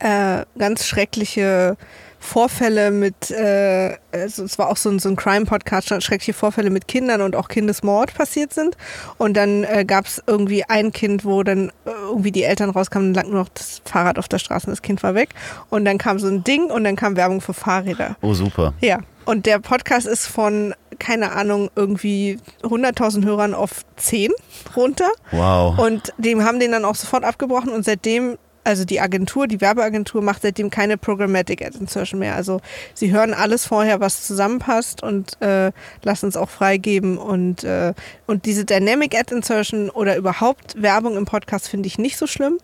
äh, ganz schreckliche Vorfälle mit, äh, also es war auch so ein, so ein Crime-Podcast, schreckliche Vorfälle mit Kindern und auch Kindesmord passiert sind. Und dann äh, gab es irgendwie ein Kind, wo dann äh, irgendwie die Eltern rauskamen und lag nur noch das Fahrrad auf der Straße und das Kind war weg. Und dann kam so ein Ding und dann kam Werbung für Fahrräder. Oh, super. Ja, und der Podcast ist von, keine Ahnung, irgendwie 100.000 Hörern auf 10 runter. Wow. Und dem haben den dann auch sofort abgebrochen und seitdem, also die Agentur, die Werbeagentur macht seitdem keine Programmatic Ad Insertion mehr. Also sie hören alles vorher, was zusammenpasst und äh, lassen es auch freigeben. Und, äh, und diese Dynamic Ad Insertion oder überhaupt Werbung im Podcast finde ich nicht so schlimm,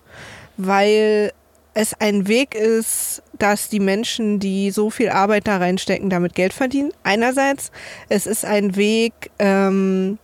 weil es ein Weg ist, dass die Menschen, die so viel Arbeit da reinstecken, damit Geld verdienen. Einerseits, es ist ein Weg, ähm,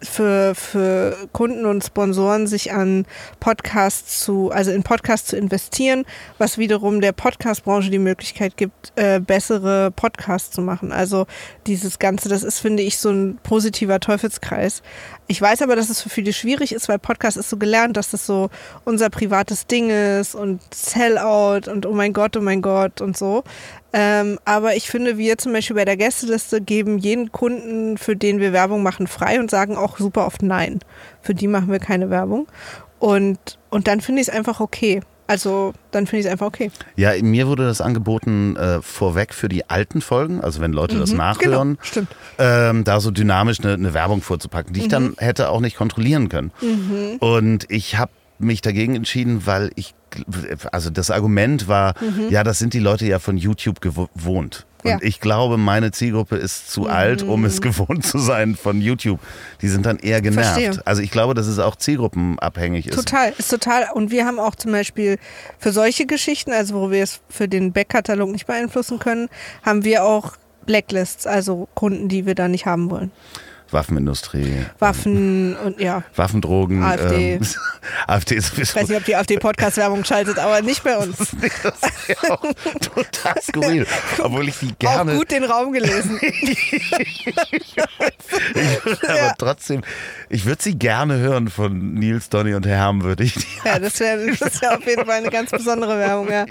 für, für Kunden und Sponsoren sich an Podcasts zu, also in Podcasts zu investieren, was wiederum der Podcast-Branche die Möglichkeit gibt, äh, bessere Podcasts zu machen. Also dieses Ganze, das ist, finde ich, so ein positiver Teufelskreis. Ich weiß aber, dass es für viele schwierig ist, weil Podcast ist so gelernt, dass das so unser privates Ding ist und Sellout und oh mein Gott, oh mein Gott und so. Ähm, aber ich finde, wir zum Beispiel bei der Gästeliste geben jeden Kunden, für den wir Werbung machen, frei und sagen auch super oft Nein. Für die machen wir keine Werbung. Und, und dann finde ich es einfach okay. Also dann finde ich es einfach okay. Ja, mir wurde das angeboten äh, vorweg für die alten Folgen, also wenn Leute das nachhören, Genau, stimmt. ähm, da so dynamisch eine, eine Werbung vorzupacken, die ich dann hätte auch nicht kontrollieren können. Und ich habe mich dagegen entschieden, weil ich, also das Argument war, ja, das sind die Leute ja von YouTube gewohnt. Und Ja. ich glaube, meine Zielgruppe ist zu alt, um es gewohnt zu sein von YouTube. Die sind dann eher genervt. Verstehe. Also ich glaube, dass es auch zielgruppenabhängig ist. Total, ist total. Und wir haben auch zum Beispiel für solche Geschichten, also wo wir es für den Backkatalog nicht beeinflussen können, haben wir auch Blacklists, also Kunden, die wir da nicht haben wollen. Waffenindustrie. Waffen und ja. Waffendrogen. AfD. Ähm, AfD Ich sowieso. weiß nicht, ob die AfD Podcast-Werbung schaltet, aber nicht bei uns. Das wäre auch total skurril. Obwohl ich die gerne. Auch gut den Raum gelesen. aber Ja. trotzdem, ich würde sie gerne hören von Nils, Donny und Herm, würde ich. Ja, das wäre das wär auf jeden Fall eine ganz besondere Werbung, ja.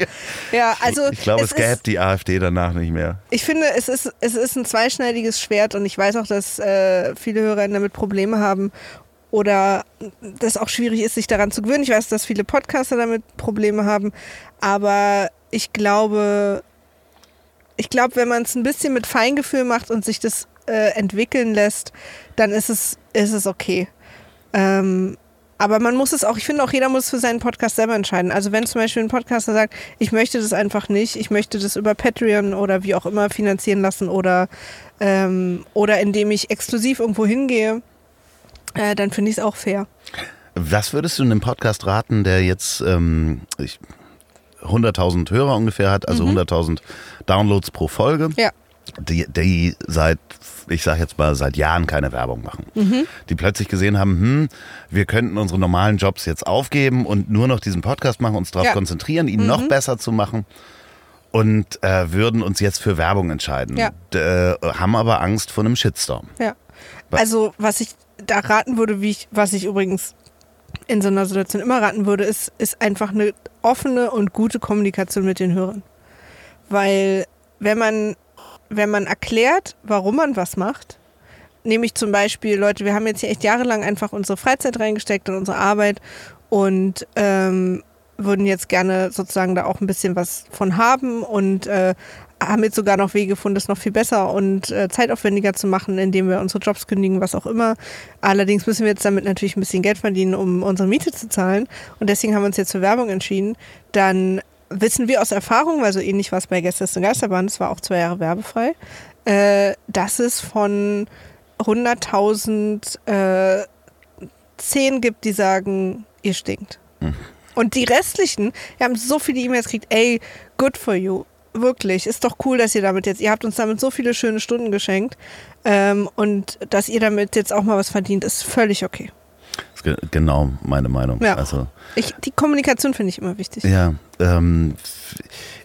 Ja, also ich glaube, es, ist, gäbe die AfD danach nicht mehr. ich finde, es ist, es ist ein zweischneidiges Schwert und ich weiß auch, dass äh, viele Hörer damit Probleme haben oder das auch schwierig ist, sich daran zu gewöhnen. Ich weiß, dass viele Podcaster damit Probleme haben, aber ich glaube, ich glaube, wenn man es ein bisschen mit Feingefühl macht und sich das äh, entwickeln lässt, dann ist es, ist es okay. Ähm, aber man muss es auch, ich finde auch, jeder muss für seinen Podcast selber entscheiden. Also wenn zum Beispiel ein Podcaster sagt, ich möchte das einfach nicht, ich möchte das über Patreon oder wie auch immer finanzieren lassen oder, ähm, oder indem ich exklusiv irgendwo hingehe, äh, dann finde ich es auch fair. Was würdest du einem Podcast raten, der jetzt ähm, ich, 100.000 Hörer ungefähr hat, also 100.000 Downloads pro Folge? Ja. die, die seit, ich sage jetzt mal, seit Jahren keine Werbung machen. Die plötzlich gesehen haben, hm, wir könnten unsere normalen Jobs jetzt aufgeben und nur noch diesen Podcast machen, uns darauf Ja. konzentrieren, ihn noch besser zu machen und äh, würden uns jetzt für Werbung entscheiden. Ja. D äh, haben aber Angst vor einem Shitstorm. Ja. Also, was ich da raten würde, wie ich, was ich übrigens in so einer Situation immer raten würde, ist, ist einfach eine offene und gute Kommunikation mit den Hörern. Weil, wenn man, wenn man erklärt, warum man was macht, nämlich zum Beispiel, Leute, wir haben jetzt hier echt jahrelang einfach unsere Freizeit reingesteckt und unsere Arbeit und ähm, würden jetzt gerne sozusagen da auch ein bisschen was von haben und äh, haben jetzt sogar noch Wege gefunden, das noch viel besser und äh, zeitaufwendiger zu machen, indem wir unsere Jobs kündigen, was auch immer. Allerdings müssen wir jetzt damit natürlich ein bisschen Geld verdienen, um unsere Miete zu zahlen. Und deswegen haben wir uns jetzt für Werbung entschieden. Dann wissen wir aus Erfahrung, weil so ähnlich war es bei Gäste und Geisterbahn, es war auch zwei Jahre werbefrei, äh, dass es von 100.000 äh, 10 gibt, die sagen, ihr stinkt. Und die restlichen, wir haben so viele E-Mails gekriegt, ey, good for you. Wirklich, ist doch cool, dass ihr damit jetzt, ihr habt uns damit so viele schöne Stunden geschenkt ähm, und dass ihr damit jetzt auch mal was verdient, ist völlig okay. Genau meine Meinung. Ja. Also, Ich, die Kommunikation finde ich immer wichtig. ja, ähm,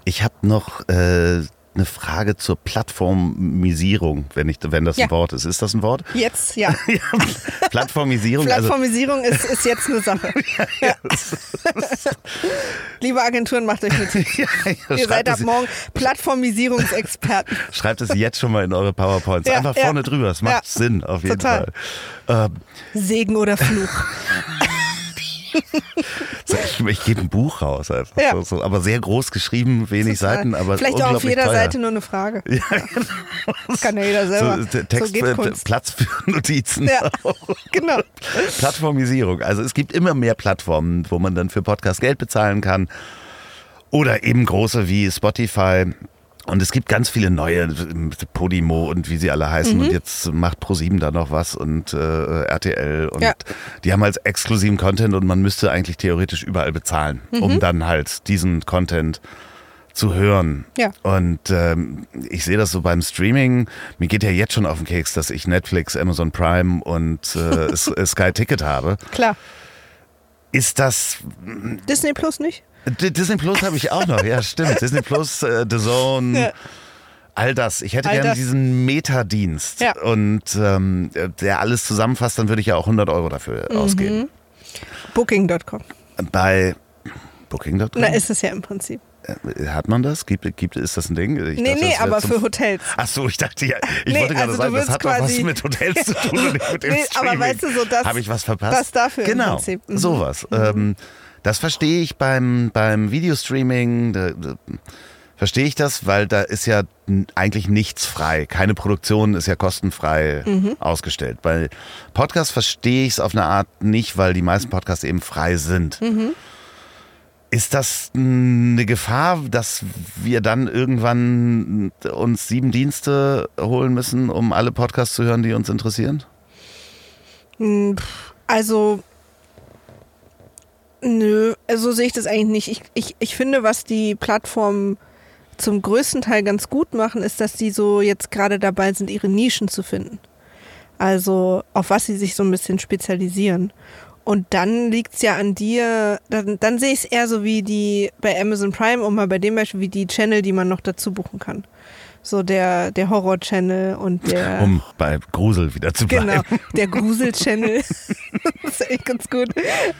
ich habe noch äh, eine Frage zur Plattformisierung, wenn, ich, wenn das Ja. ein Wort ist. Ist das ein Wort? Jetzt, ja. Plattformisierung, also Plattformisierung ist, ist jetzt eine Sache. Ja. Liebe Agenturen, macht euch mit. Ihr seid ab morgen Plattformisierungsexperten. schreibt es jetzt schon mal in eure PowerPoints. Einfach vorne drüber. Es macht. Sinn, auf jeden Total. Fall. Ähm, Segen oder Fluch. Ich ich gebe ein Buch raus einfach. Ja. So, so, aber sehr groß geschrieben, wenig Seiten, aber Vielleicht auch auf jeder teuer. Seite nur eine Frage. Ja, genau. Das kann ja jeder selber. So, Text. Platz für Notizen. Ja, genau. Plattformisierung. Also es gibt immer mehr Plattformen, wo man dann für Podcast Geld bezahlen kann. Oder eben große wie Spotify. Und es gibt ganz viele neue, Podimo und wie sie alle heißen. Mhm. Und jetzt macht ProSieben da noch was und äh, RTL. Und Ja. die haben halt exklusiven Content und man müsste eigentlich theoretisch überall bezahlen, Mhm. um dann halt diesen Content zu hören. Ja. Und ähm, ich sehe das so beim Streaming. Mir geht ja jetzt schon auf den Keks, dass ich Netflix, Amazon Prime und äh, Sky Ticket habe. Klar. Ist das Disney Plus nicht? Disney Plus habe ich auch noch, ja stimmt. Disney Plus, äh, The Zone, Ja. all das. Ich hätte All gerne das. diesen Metadienst Ja. und ähm, der alles zusammenfasst, dann würde ich ja auch 100 Euro dafür Mhm. ausgeben. Booking.com. Bei Booking.com Na, ist es ja im Prinzip. Äh, hat man das? Gibt, gibt, ist das ein Ding? Ich nee, dachte, nee, aber für Hotels. Ach so, ich dachte ja, ich Nee, wollte gerade also sagen, das hat doch was mit Hotels zu tun und nicht mit dem Nee, aber Streaming. weißt du, so das- Habe ich was verpasst? das dafür im Genau, Prinzip. Mhm. sowas. Ähm, das verstehe ich beim, beim Videostreaming, da, da, verstehe ich das, weil da ist ja eigentlich nichts frei. Keine Produktion ist ja kostenfrei Mhm. ausgestellt. Bei Podcasts verstehe ich es auf eine Art nicht, weil die meisten Podcasts eben frei sind. Mhm. Ist das eine Gefahr, dass wir dann irgendwann uns sieben Dienste holen müssen, um alle Podcasts zu hören, die uns interessieren? Also, nö, so sehe ich das eigentlich nicht. Ich, ich, ich finde, was die Plattformen zum größten Teil ganz gut machen, ist, dass die so jetzt gerade dabei sind, ihre Nischen zu finden. Also auf was sie sich so ein bisschen spezialisieren. Und dann liegt es ja an dir, dann, dann sehe ich es eher so wie die bei Amazon Prime, um mal bei dem Beispiel, wie die Channel, die man noch dazu buchen kann. So der, der Horror-Channel und der. Um bei Grusel wieder zu bleiben. Genau, der Grusel-Channel. das ist echt ganz gut.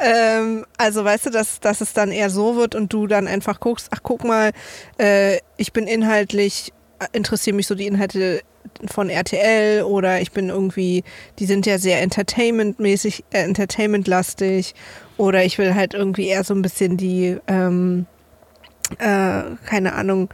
Ähm, also weißt du, dass, dass es dann eher so wird und du dann einfach guckst, ach guck mal, äh, ich bin inhaltlich, äh, interessiere mich so die Inhalte von RTL oder ich bin irgendwie, die sind ja sehr entertainmentmäßig, äh, entertainmentlastig oder ich will halt irgendwie eher so ein bisschen die, ähm, äh, keine Ahnung,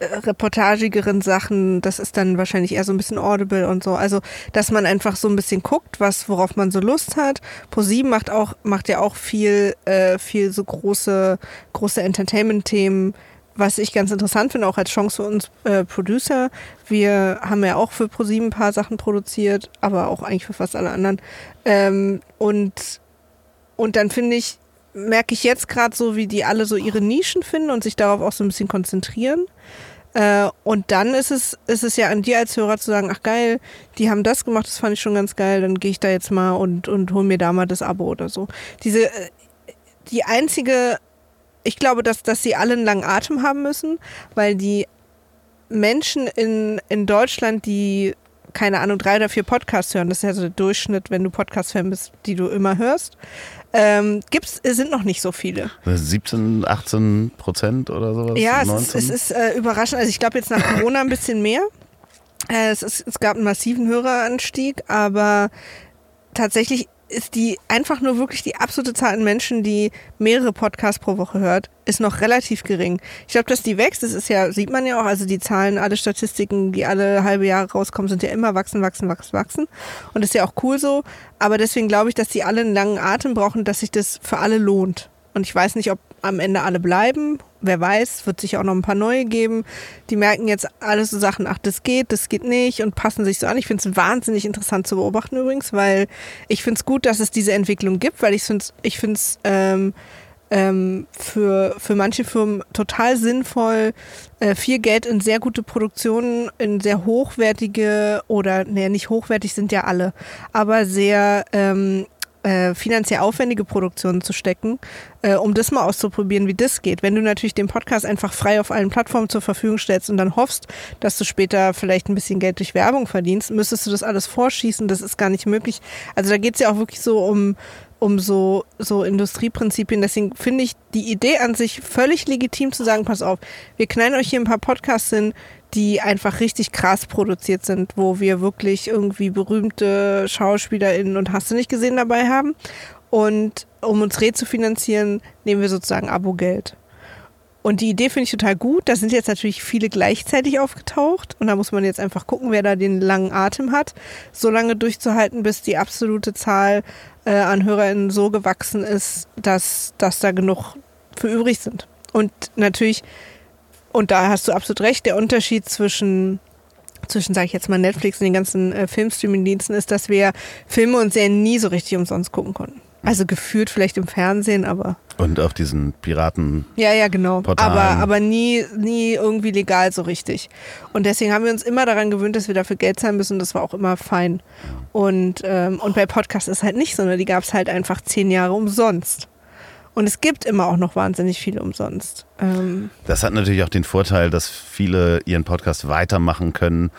reportagigeren Sachen, das ist dann wahrscheinlich eher so ein bisschen audible und so. Also, dass man einfach so ein bisschen guckt, was, worauf man so Lust hat. ProSieben macht auch, macht ja auch viel, äh, viel so große, große Entertainment-Themen, was ich ganz interessant finde, auch als Chance für uns äh, Producer. Wir haben ja auch für ProSieben ein paar Sachen produziert, aber auch eigentlich für fast alle anderen. Ähm, und, und dann finde ich, merke ich jetzt gerade so, wie die alle so ihre Nischen finden und sich darauf auch so ein bisschen konzentrieren. Äh, und dann ist es, ist es ja an dir als Hörer zu sagen, ach geil, die haben das gemacht, das fand ich schon ganz geil, dann gehe ich da jetzt mal und, und hol mir da mal das Abo oder so. Diese, äh, die einzige ich glaube, dass, dass sie alle einen langen Atem haben müssen, weil die Menschen in, in Deutschland, die, keine Ahnung, drei oder vier Podcasts hören, das ist ja so der Durchschnitt, wenn du Podcast-Fan bist, die du immer hörst, ähm, gibt's, sind noch nicht so viele. 17, 18 Prozent oder sowas? Ja, es ist, es ist äh, überraschend. Also ich glaube jetzt nach Corona ein bisschen mehr. Äh, es, ist, es gab einen massiven Höreranstieg, aber tatsächlich ist die einfach nur wirklich die absolute Zahl an Menschen, die mehrere Podcasts pro Woche hört, ist noch relativ gering. Ich glaube, dass die wächst, das ist ja, sieht man ja auch, also die Zahlen, alle Statistiken, die alle halbe Jahre rauskommen, sind ja immer wachsen, wachsen, wachsen, wachsen. Und ist ja auch cool so. Aber deswegen glaube ich, dass die alle einen langen Atem brauchen, dass sich das für alle lohnt. Und ich weiß nicht, ob am Ende alle bleiben. Wer weiß, wird sich auch noch ein paar neue geben. Die merken jetzt alles so Sachen, ach, das geht, das geht nicht und passen sich so an. Ich finde es wahnsinnig interessant zu beobachten übrigens, weil ich finde es gut, dass es diese Entwicklung gibt, weil ich finde es ich find's, ähm, ähm, für, für manche Firmen total sinnvoll, äh, viel Geld in sehr gute Produktionen, in sehr hochwertige oder, nee, nicht hochwertig sind ja alle, aber sehr ähm, äh, finanziell aufwendige Produktionen zu stecken, äh, um das mal auszuprobieren, wie das geht. Wenn du natürlich den Podcast einfach frei auf allen Plattformen zur Verfügung stellst und dann hoffst, dass du später vielleicht ein bisschen Geld durch Werbung verdienst, müsstest du das alles vorschießen. Das ist gar nicht möglich. Also da geht es ja auch wirklich so um um so, so Industrieprinzipien. Deswegen finde ich die Idee an sich völlig legitim zu sagen, pass auf, wir knallen euch hier ein paar Podcasts hin, die einfach richtig krass produziert sind, wo wir wirklich irgendwie berühmte SchauspielerInnen und hast du nicht gesehen dabei haben. Und um uns Reh zu finanzieren, nehmen wir sozusagen Abo-Geld. Und die Idee finde ich total gut. Da sind jetzt natürlich viele gleichzeitig aufgetaucht. Und da muss man jetzt einfach gucken, wer da den langen Atem hat, so lange durchzuhalten, bis die absolute Zahl äh, an HörerInnen so gewachsen ist, dass, dass da genug für übrig sind. Und natürlich und da hast du absolut recht, der Unterschied zwischen zwischen, sage ich jetzt mal, Netflix und den ganzen äh, Filmstreaming-Diensten ist, dass wir Filme und Serien nie so richtig umsonst gucken konnten. Also gefühlt vielleicht im Fernsehen, aber. Und auf diesen Piraten. Ja, ja, genau. Portalen. Aber, aber nie, nie irgendwie legal so richtig. Und deswegen haben wir uns immer daran gewöhnt, dass wir dafür Geld zahlen müssen. Das war auch immer fein. Und, ähm, und bei Podcasts ist halt nicht so, ne? Die gab es halt einfach zehn Jahre umsonst. Und es gibt immer auch noch wahnsinnig viel umsonst. Ähm das hat natürlich auch den Vorteil, dass viele ihren Podcast weitermachen können,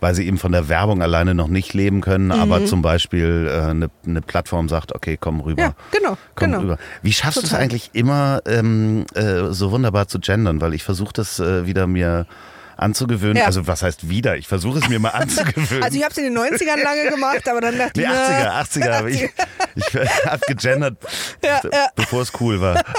weil sie eben von der Werbung alleine noch nicht leben können, mhm. aber zum Beispiel äh, eine, eine, Plattform sagt, okay, komm rüber. Ja, genau. Komm genau. rüber. Wie schaffst du es eigentlich immer ähm, äh, so wunderbar zu gendern? Weil ich versuche das äh, wieder mir anzugewöhnen. Ja. Also was heißt wieder? Ich versuche es mir mal anzugewöhnen. Also ich habe es in den 90ern lange gemacht, aber dann dachte nee, ich... 80er, 80er. 80er. Ich, ich habe gegendert, ja, bevor es cool war.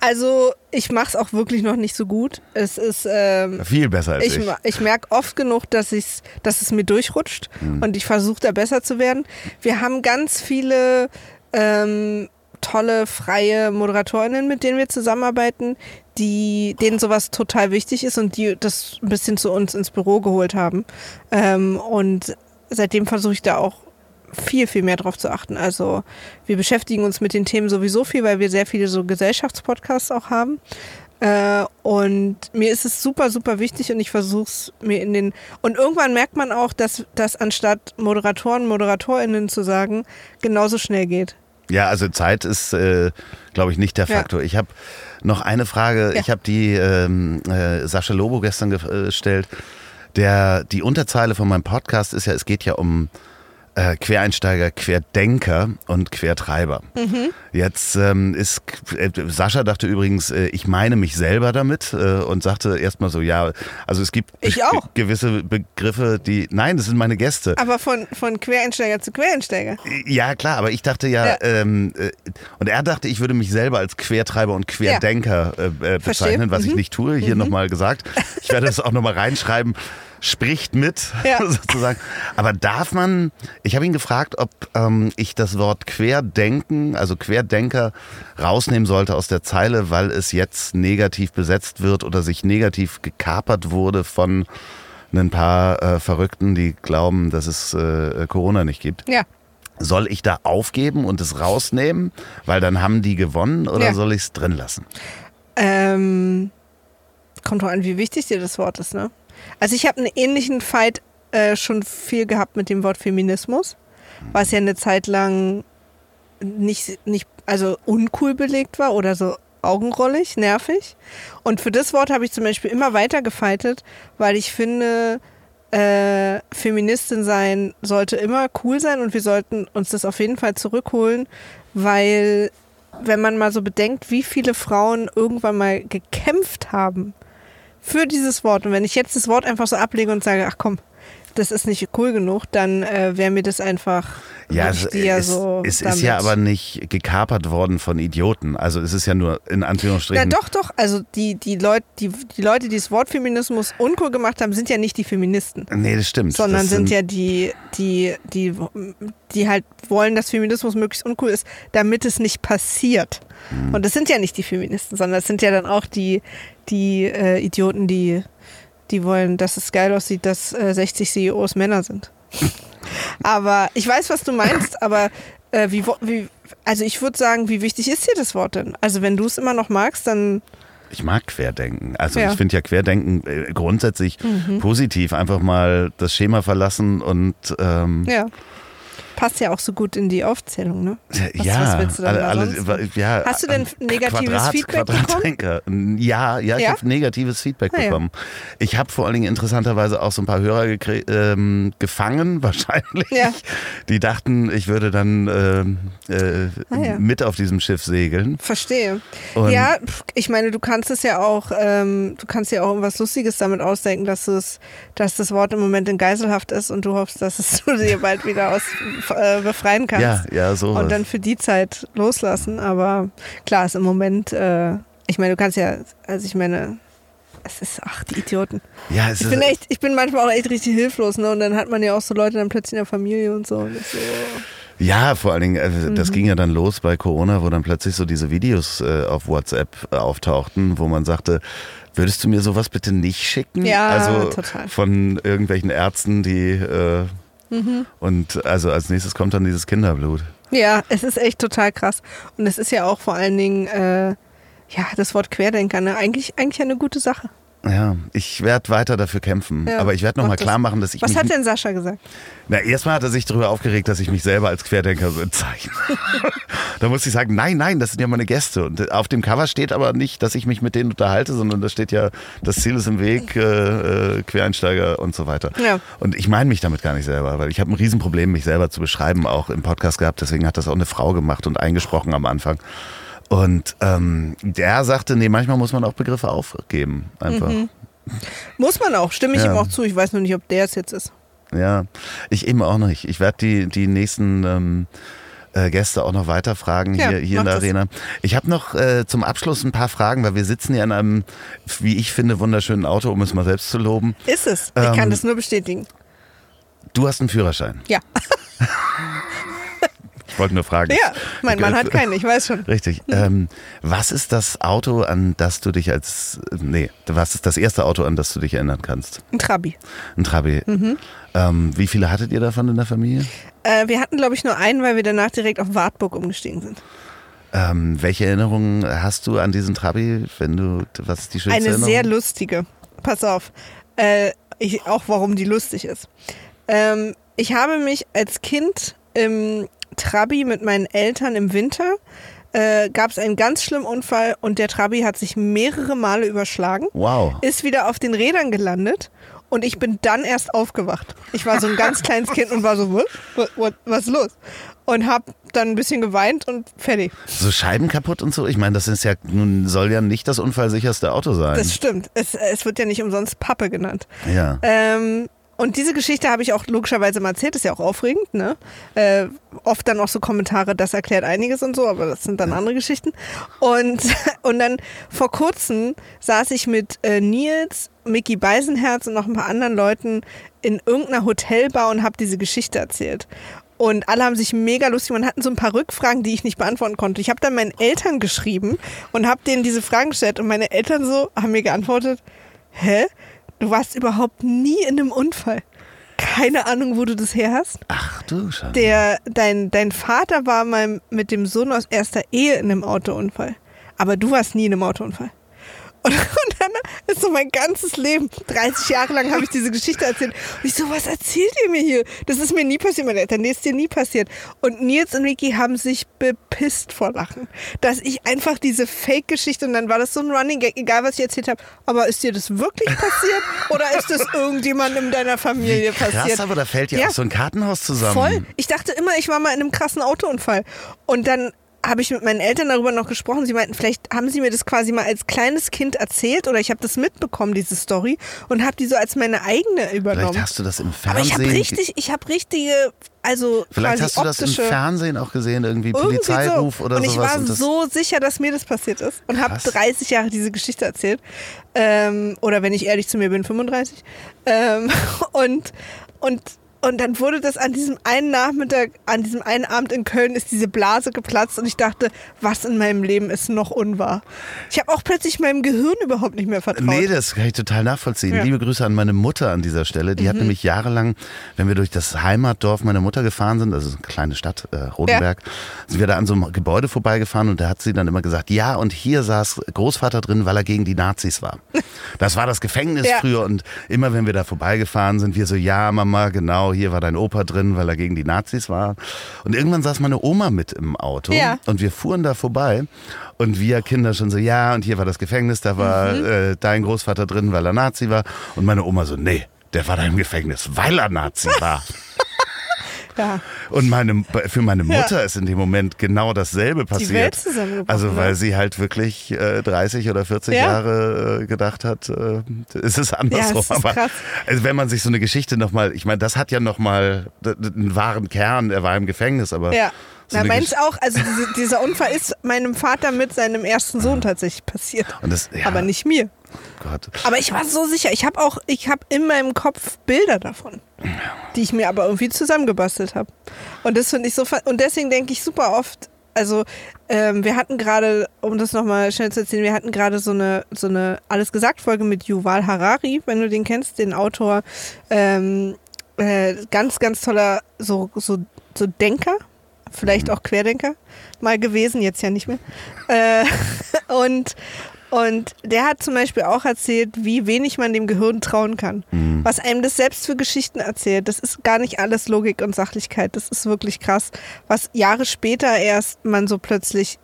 Also ich mache es auch wirklich noch nicht so gut. Es ist ähm, viel besser als ich. Ich, ich merke oft genug, dass, ich's, dass es mir durchrutscht hm. und ich versuche da besser zu werden. Wir haben ganz viele ähm, tolle freie Moderatorinnen, mit denen wir zusammenarbeiten, die, denen sowas total wichtig ist und die das ein bisschen zu uns ins Büro geholt haben. Ähm, und seitdem versuche ich da auch viel, viel mehr drauf zu achten. Also wir beschäftigen uns mit den Themen sowieso viel, weil wir sehr viele so Gesellschaftspodcasts auch haben. Äh, und mir ist es super, super wichtig und ich versuche es mir in den. Und irgendwann merkt man auch, dass das anstatt Moderatoren, ModeratorInnen zu sagen, genauso schnell geht. Ja, also Zeit ist, äh, glaube ich, nicht der Ja. Faktor. Ich habe noch eine Frage. Ja. Ich habe die ähm, äh, Sascha Lobo gestern ge- äh, gestellt. Der, die Unterzeile von meinem Podcast ist ja, es geht ja um äh, Quereinsteiger, Querdenker und Quertreiber. Mhm. Jetzt ähm, ist, äh, Sascha dachte übrigens, äh, ich meine mich selber damit äh, und sagte erstmal so, ja, also es gibt Ich gewisse Begriffe, die, nein, das sind meine Gäste. Aber von, von Quereinsteiger zu Quereinsteiger. Ja, klar, aber ich dachte ja, Ja. Ähm, äh, und er dachte, ich würde mich selber als Quertreiber und Querdenker äh, äh, Verstehe. bezeichnen, was ich Mhm. nicht tue. Hier nochmal gesagt. Ich werde das auch nochmal reinschreiben. Spricht mit, Ja. sozusagen. Aber darf man, ich habe ihn gefragt, ob ähm, ich das Wort Querdenken, also Querdenker, rausnehmen sollte aus der Zeile, weil es jetzt negativ besetzt wird oder sich negativ gekapert wurde von ein paar äh, Verrückten, die glauben, dass es äh, Corona nicht gibt. Ja. Soll ich da aufgeben und es rausnehmen, weil dann haben die gewonnen oder Ja. soll ich es drin lassen? Ähm, kommt doch an, wie wichtig dir das Wort ist, ne? Also ich habe einen ähnlichen Fight äh, schon viel gehabt mit dem Wort Feminismus, was ja eine Zeit lang nicht, nicht, also uncool belegt war oder so augenrollig, nervig. Und für das Wort habe ich zum Beispiel immer weiter gefeitet, weil ich finde, äh, Feministin sein sollte immer cool sein und wir sollten uns das auf jeden Fall zurückholen, weil wenn man mal so bedenkt, wie viele Frauen irgendwann mal gekämpft haben für dieses Wort. Und wenn ich jetzt das Wort einfach so ablege und sage, ach komm, das ist nicht cool genug, dann äh, wäre mir das einfach Ja, es, ja es, so es ist ja aber nicht gekapert worden von Idioten. Also es ist ja nur in Na Anführungsstrichen. doch, doch. Also die, die, Leut, die, die Leute, die das Wort Feminismus uncool gemacht haben, sind ja nicht die Feministen. Nee, das stimmt. Sondern das sind ja die, die, die, die halt wollen, dass Feminismus möglichst uncool ist, damit es nicht passiert. Hm. Und das sind ja nicht die Feministen, sondern es sind ja dann auch die, die äh, Idioten, die, die wollen, dass es geil aussieht, dass äh, 60 CEOs Männer sind. aber ich weiß, was du meinst, aber äh, wie, wie, also ich würde sagen, wie wichtig ist dir das Wort denn? Also wenn du es immer noch magst, dann Ich mag Querdenken. Also Ja. Mhm. ich finde ja Querdenken äh, grundsätzlich positiv. Einfach mal das Schema verlassen und ähm, ja. Passt ja auch so gut in die Aufzählung, ne? Was- ja, was du alle, alle, ja, Hast du denn negatives Quadrat, Feedback Quadratdenker. Ja, ja, ich Ja? habe negatives Feedback Ah, ja. bekommen. Ich habe vor allen Dingen interessanterweise auch so ein paar Hörer ähm, gefangen, wahrscheinlich. Ja. Die dachten, ich würde dann ähm, äh, Ah, ja. mit auf diesem Schiff segeln. Verstehe. Und- ja, ich meine, du kannst es ja auch, ähm, du kannst ja auch irgendwas Lustiges damit ausdenken, dass es, dass das Wort im Moment in Geiselhaft ist und du hoffst, dass es du dir bald wieder aus äh, befreien kannst. Ja, ja, so. und dann für die Zeit loslassen. Aber klar, ist im Moment, äh, ich meine, du kannst ja, also ich meine, es ist, ach, die Idioten. ja, es Ich ist, bin echt, ich bin manchmal auch echt richtig hilflos, ne? Und dann hat man ja auch so Leute dann plötzlich in der Familie und so. Und so Ja, vor allen Dingen, äh, Mhm. das ging ja dann los bei Corona, wo dann plötzlich so diese Videos äh, auf WhatsApp äh, auftauchten, wo man sagte, würdest du mir sowas bitte nicht schicken? Ja, also total. von irgendwelchen Ärzten, die äh, Mhm. und also als nächstes kommt dann dieses Kinderblut. Ja, es ist echt total krass. Und es ist ja auch vor allen Dingen, äh, ja, das Wort Querdenker, ne? eigentlich, eigentlich eine gute Sache. Ja, ich werde weiter dafür kämpfen, Ja, aber ich werde nochmal klar machen, dass ich Was hat denn Sascha gesagt? Na, erstmal hat er sich darüber aufgeregt, dass ich mich selber als Querdenker so bezeichne. da musste ich sagen, nein, nein, das sind ja meine Gäste. Und auf dem Cover steht aber nicht, dass ich mich mit denen unterhalte, sondern da steht ja, das Ziel ist im Weg, äh, äh, Quereinsteiger und so weiter. Ja. Und ich meine mich damit gar nicht selber, weil ich habe ein Riesenproblem, mich selber zu beschreiben, auch im Podcast gehabt. Deswegen hat das auch eine Frau gemacht und eingesprochen am Anfang. Und ähm, der sagte, nee, manchmal muss man auch Begriffe aufgeben. Einfach. Mhm. Muss man auch, stimme ich Ja. ihm auch zu. Ich weiß nur nicht, ob der es jetzt ist. Ja, ich eben auch nicht. Ich werde die, die nächsten ähm, äh, Gäste auch noch weiter fragen Ja, hier, hier in der das. Arena. Ich habe noch äh, zum Abschluss ein paar Fragen, weil wir sitzen hier in einem, wie ich finde, wunderschönen Auto, um es mal selbst zu loben. Ist es. Ich Ähm, kann das nur bestätigen. Du hast einen Führerschein. Ja. Ich wollte nur fragen. Ja, mein Mann hat keinen, ich weiß schon. Richtig. Ähm, was ist das Auto, an das du dich als, nee, was ist das erste Auto, an das du dich erinnern kannst? Ein Trabi. Ein Trabi. Mhm. Ähm, wie viele hattet ihr davon in der Familie? Äh, wir hatten, glaube ich, nur einen, weil wir danach direkt auf Wartburg umgestiegen sind. Ähm, welche Erinnerungen hast du an diesen Trabi, wenn du, was ist die schönste Eine Erinnerung? sehr lustige. Pass auf. Äh, ich, auch warum die lustig ist. Ähm, ich habe mich als Kind im Trabi mit meinen Eltern im Winter äh, gab es einen ganz schlimmen Unfall und der Trabi hat sich mehrere Male überschlagen, Wow. ist wieder auf den Rädern gelandet und ich bin dann erst aufgewacht. Ich war so ein ganz kleines Kind und war so, was, was, was, was ist los? Und hab dann ein bisschen geweint und fertig. So Scheiben kaputt und so? Ich meine, das ist ja, nun soll ja nicht das unfallsicherste Auto sein. Das stimmt. Es, es wird ja nicht umsonst Pappe genannt. ja. Ähm, und diese Geschichte habe ich auch logischerweise mal erzählt, ist ja auch aufregend, ne? Äh, oft dann auch so Kommentare, das erklärt einiges und so, aber das sind dann andere Geschichten. Und, und dann vor kurzem saß ich mit äh, Nils, Mickey Beisenherz und noch ein paar anderen Leuten in irgendeiner Hotelbar und habe diese Geschichte erzählt. Und alle haben sich mega lustig, man hatten so ein paar Rückfragen, die ich nicht beantworten konnte. Ich habe dann meinen Eltern geschrieben und habe denen diese Fragen gestellt und meine Eltern so haben mir geantwortet, hä? Du warst überhaupt nie in einem Unfall. Keine Ahnung, wo du das her hast. Ach du Scheiße. Der, dein, dein Vater war mal mit dem Sohn aus erster Ehe in einem Autounfall. Aber du warst nie in einem Autounfall. Und, und dann ist so mein ganzes Leben, 30 Jahre lang habe ich diese Geschichte erzählt. Und ich so, was erzählt ihr mir hier? Das ist mir nie passiert, meine Eltern. Nee, ist dir nie passiert. Und Nils und Vicky haben sich bepisst vor Lachen. Dass ich einfach diese Fake-Geschichte und dann war das so ein Running Gag, egal was ich erzählt habe. Aber ist dir das wirklich passiert? Oder ist das irgendjemandem in deiner Familie Krass, passiert? aber da fällt ja, Ja. auch so ein Kartenhaus zusammen. Voll. Ich dachte immer, ich war mal in einem krassen Autounfall. Und dann habe ich mit meinen Eltern darüber noch gesprochen. Sie meinten, vielleicht haben sie mir das quasi mal als kleines Kind erzählt oder ich habe das mitbekommen, diese Story, und habe die so als meine eigene Vielleicht übernommen. hast du das im Aber ich Fernsehen. habe richtig, ich habe richtige, also Vielleicht hast du das im Fernsehen auch gesehen, irgendwie irgendwie Polizeiruf so. oder und ich war so sicher, dass mir das passiert ist und habe Krass. 30 Jahre diese Geschichte erzählt. Ähm, oder wenn ich ehrlich zu mir bin, 35. Ähm, und, und, und dann wurde das an diesem einen Nachmittag, an diesem einen Abend in Köln ist diese Blase geplatzt und ich dachte, was in meinem Leben ist noch unwahr. Ich habe auch plötzlich meinem Gehirn überhaupt nicht mehr vertraut. Nee, das kann ich total nachvollziehen. Ja. Mhm. Liebe Grüße an meine Mutter an dieser Stelle. Die hat nämlich jahrelang, wenn wir durch das Heimatdorf meiner Mutter gefahren sind, also eine kleine Stadt, äh, Rodenberg, sind wir da an so einem Gebäude vorbeigefahren und da hat sie dann immer gesagt, ja, und hier saß Großvater drin, weil er gegen die Nazis war. Das war das Gefängnis Ja. früher und immer wenn wir da vorbeigefahren sind, wir so, ja, Mama, genau, hier war dein Opa drin, weil er gegen die Nazis war. Und irgendwann saß meine Oma mit im Auto Ja. und wir fuhren da vorbei und wir Kinder schon so, ja, und hier war das Gefängnis, da war Mhm. äh, dein Großvater drin, weil er Nazi war. Und meine Oma so, nee, der war da im Gefängnis, weil er Nazi war. Ja. Und meine, für meine Mutter ist in dem Moment genau dasselbe passiert. Also weil sie halt wirklich äh, 30 oder 40 Ja. Jahre äh, gedacht hat, äh, es ist andersrum. Ja, ist Aber also wenn man sich so eine Geschichte nochmal, ich meine, das hat ja nochmal einen wahren Kern, er war im Gefängnis, aber Ja. so Na, meins auch. Also diese, dieser Unfall ist meinem Vater mit seinem ersten Sohn tatsächlich passiert. das, ja, Aber nicht mir. Gott. Aber ich war so sicher. Ich habe auch, ich habe in meinem Kopf Bilder davon, die ich mir aber irgendwie zusammengebastelt habe. Und das finde ich so, und deswegen denke ich super oft, also ähm, wir hatten gerade, um das nochmal schnell zu erzählen, wir hatten gerade so eine, so eine Alles gesagt Folge mit Yuval Harari, wenn du den kennst, den Autor, ähm, äh, ganz, ganz toller, so, so, so Denker, vielleicht auch Querdenker mal gewesen, jetzt ja nicht mehr. Äh, und, und der hat zum Beispiel auch erzählt, wie wenig man dem Gehirn trauen kann. Was einem das selbst für Geschichten erzählt. Das ist gar nicht alles Logik und Sachlichkeit. Das ist wirklich krass. Was Jahre später erst man so plötzlich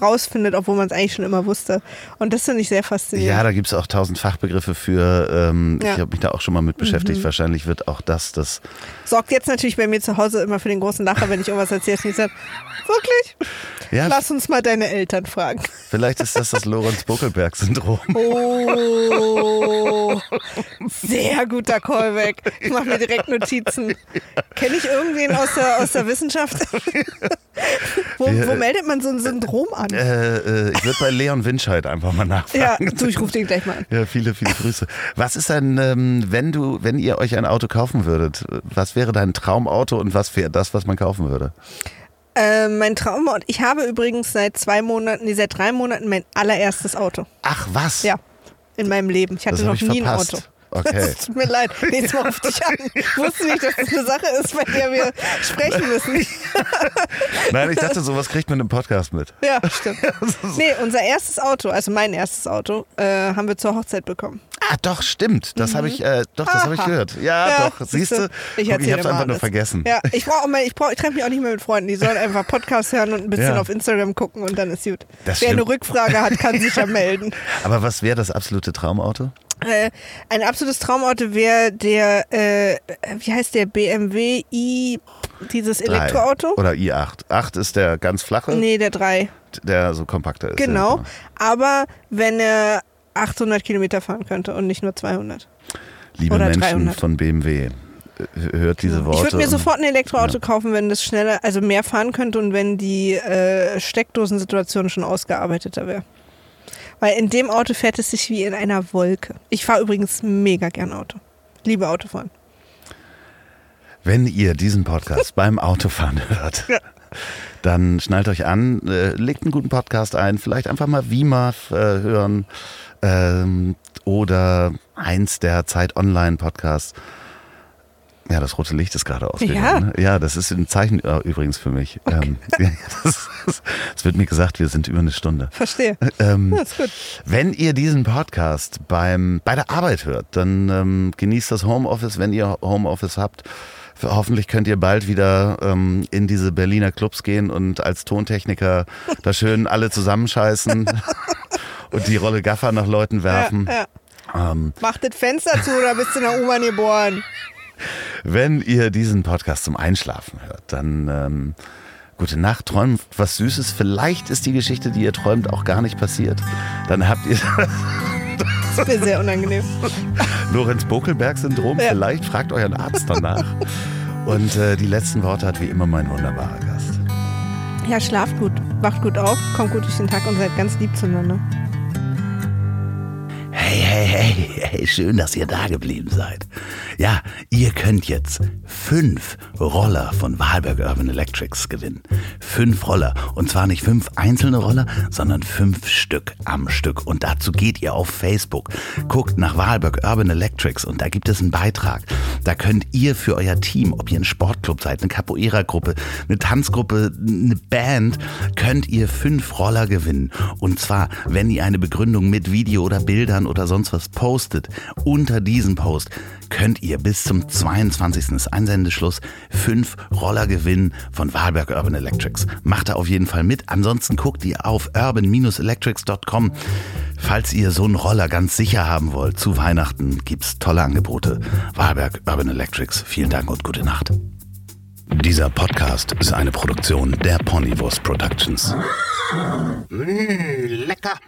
rausfindet, obwohl man es eigentlich schon immer wusste. Und das finde ich sehr Ja, faszinierend. da gibt es auch tausend Fachbegriffe für. Ähm, Ja. Ich habe mich da auch schon mal mit beschäftigt. Wahrscheinlich wird auch das das. Sorgt jetzt natürlich bei mir zu Hause immer für den großen Lacher, wenn ich irgendwas erzähle. Und ich sage, wirklich? Ja, Lass uns mal deine Eltern fragen. vielleicht ist das das Lorenz-Buckelberg-Syndrom. Oh, sehr guter Callback. Ich mache mir direkt Notizen. Kenne ich irgendwen aus der, aus der Wissenschaft? wo, wo meldet man so ein Syndrom an? Äh, äh, ich würde bei Leon Winscheid einfach mal Ja, nachfragen. du, ich rufe den gleich mal an. Ja, viele, viele Grüße. Was ist denn, ähm, wenn du, wenn ihr euch ein Auto kaufen würdet, was wäre dein Traumauto und was wäre das, was man kaufen würde? Äh, mein Traum, und ich habe übrigens seit zwei Monaten, nee, seit drei Monaten mein allererstes Auto. Ach was? Ja, in meinem Leben. Ich hatte noch ich nie verpasst. ein Auto. Okay. Es tut mir leid. Nächstes Mal ruft dich an. Ich wusste nicht, dass das eine Sache ist, bei der wir sprechen müssen. Nein, ich dachte, sowas kriegt man im Podcast mit. Ja, stimmt. Nee, unser erstes Auto, also mein erstes Auto, äh, haben wir zur Hochzeit bekommen. Ah, doch, stimmt. Das habe ich, äh, doch, das habe ich Mhm. Gehört. Ja, Ja, doch. Siehst du? Ich, ich habe es einfach nur vergessen. Ja, ich brauche ich, brauch, ich treffe mich auch nicht mehr mit Freunden. Die sollen einfach Podcast hören und ein bisschen Ja. auf Instagram gucken und dann ist gut. Das Wer eine stimmt. Rückfrage hat, kann sich ja melden. Aber was wäre das absolute Traumauto? Äh, ein absolutes Traumauto wäre der, äh, wie heißt der, BMW i, dieses Drei. Elektroauto? Oder i8. 8 ist der ganz flache, Nee, der 3. der so kompakter ist. Genau. Ja, Aber wenn er 800 Kilometer fahren könnte und nicht nur 200. Liebe Oder Menschen 300. von BMW, äh, hört diese Worte. Ich würde mir sofort ein Elektroauto kaufen, wenn das schneller, also mehr fahren könnte und wenn die äh, Steckdosensituation schon ausgearbeiteter wäre. Weil in dem Auto fährt es sich wie in einer Wolke. Ich fahre übrigens mega gern Auto. Liebe Autofahren. Wenn ihr diesen Podcast beim Autofahren hört, Ja. dann schnallt euch an, äh, legt einen guten Podcast ein, vielleicht einfach mal Wima äh, hören ähm, oder eins der Zeit Online Podcasts. Ja, das rote Licht ist gerade ausgegangen. Ja. ne? ja, das ist ein Zeichen äh, übrigens für mich. Ähm, ja, das, es wird mir gesagt, wir sind über eine Stunde. Verstehe. Ähm, Ja, ist gut. wenn ihr diesen Podcast beim, bei der Arbeit hört, dann ähm, genießt das Homeoffice, wenn ihr Homeoffice habt. Hoffentlich könnt ihr bald wieder ähm, in diese Berliner Clubs gehen und als Tontechniker da schön alle zusammenscheißen und die Rolle Gaffer nach Leuten werfen. Ja, ja. Ähm, Mach das Fenster zu oder bist du in der U-Bahn geboren? Wenn ihr diesen Podcast zum Einschlafen hört, dann ähm, gute Nacht, träumt was Süßes. Vielleicht ist die Geschichte, die ihr träumt, auch gar nicht passiert. Dann habt ihr Das ist mir sehr unangenehm. Lorenz-Bokelberg-Syndrom. Ja. Vielleicht fragt euren Arzt danach. Und äh, die letzten Worte hat wie immer mein wunderbarer Gast. Ja, schlaft gut, wacht gut auf, kommt gut durch den Tag und seid ganz lieb zueinander. Hey, hey, hey, hey, schön, dass ihr da geblieben seid. Ja, ihr könnt jetzt fünf Roller von Wahlberg Urban Electrics gewinnen. Fünf Roller. Und zwar nicht fünf einzelne Roller, sondern fünf Stück am Stück. Und dazu geht ihr auf Facebook, guckt nach Wahlberg Urban Electrics und da gibt es einen Beitrag. Da könnt ihr für euer Team, ob ihr ein Sportclub seid, eine Capoeira-Gruppe, eine Tanzgruppe, eine Band, könnt ihr fünf Roller gewinnen. Und zwar, wenn ihr eine Begründung mit Video oder Bildern oder sonst was postet, unter diesem Post könnt ihr bis zum 22. ist Einsendeschluss fünf Roller gewinnen von Wahlberg Urban Electrics. Macht da auf jeden Fall mit. Ansonsten guckt ihr auf urban-electrics.com. Falls ihr so einen Roller ganz sicher haben wollt, zu Weihnachten gibt's tolle Angebote. Wahlberg Urban Electrics. Vielen Dank und gute Nacht. Dieser Podcast ist eine Produktion der Ponywurst Productions. Mmh, lecker.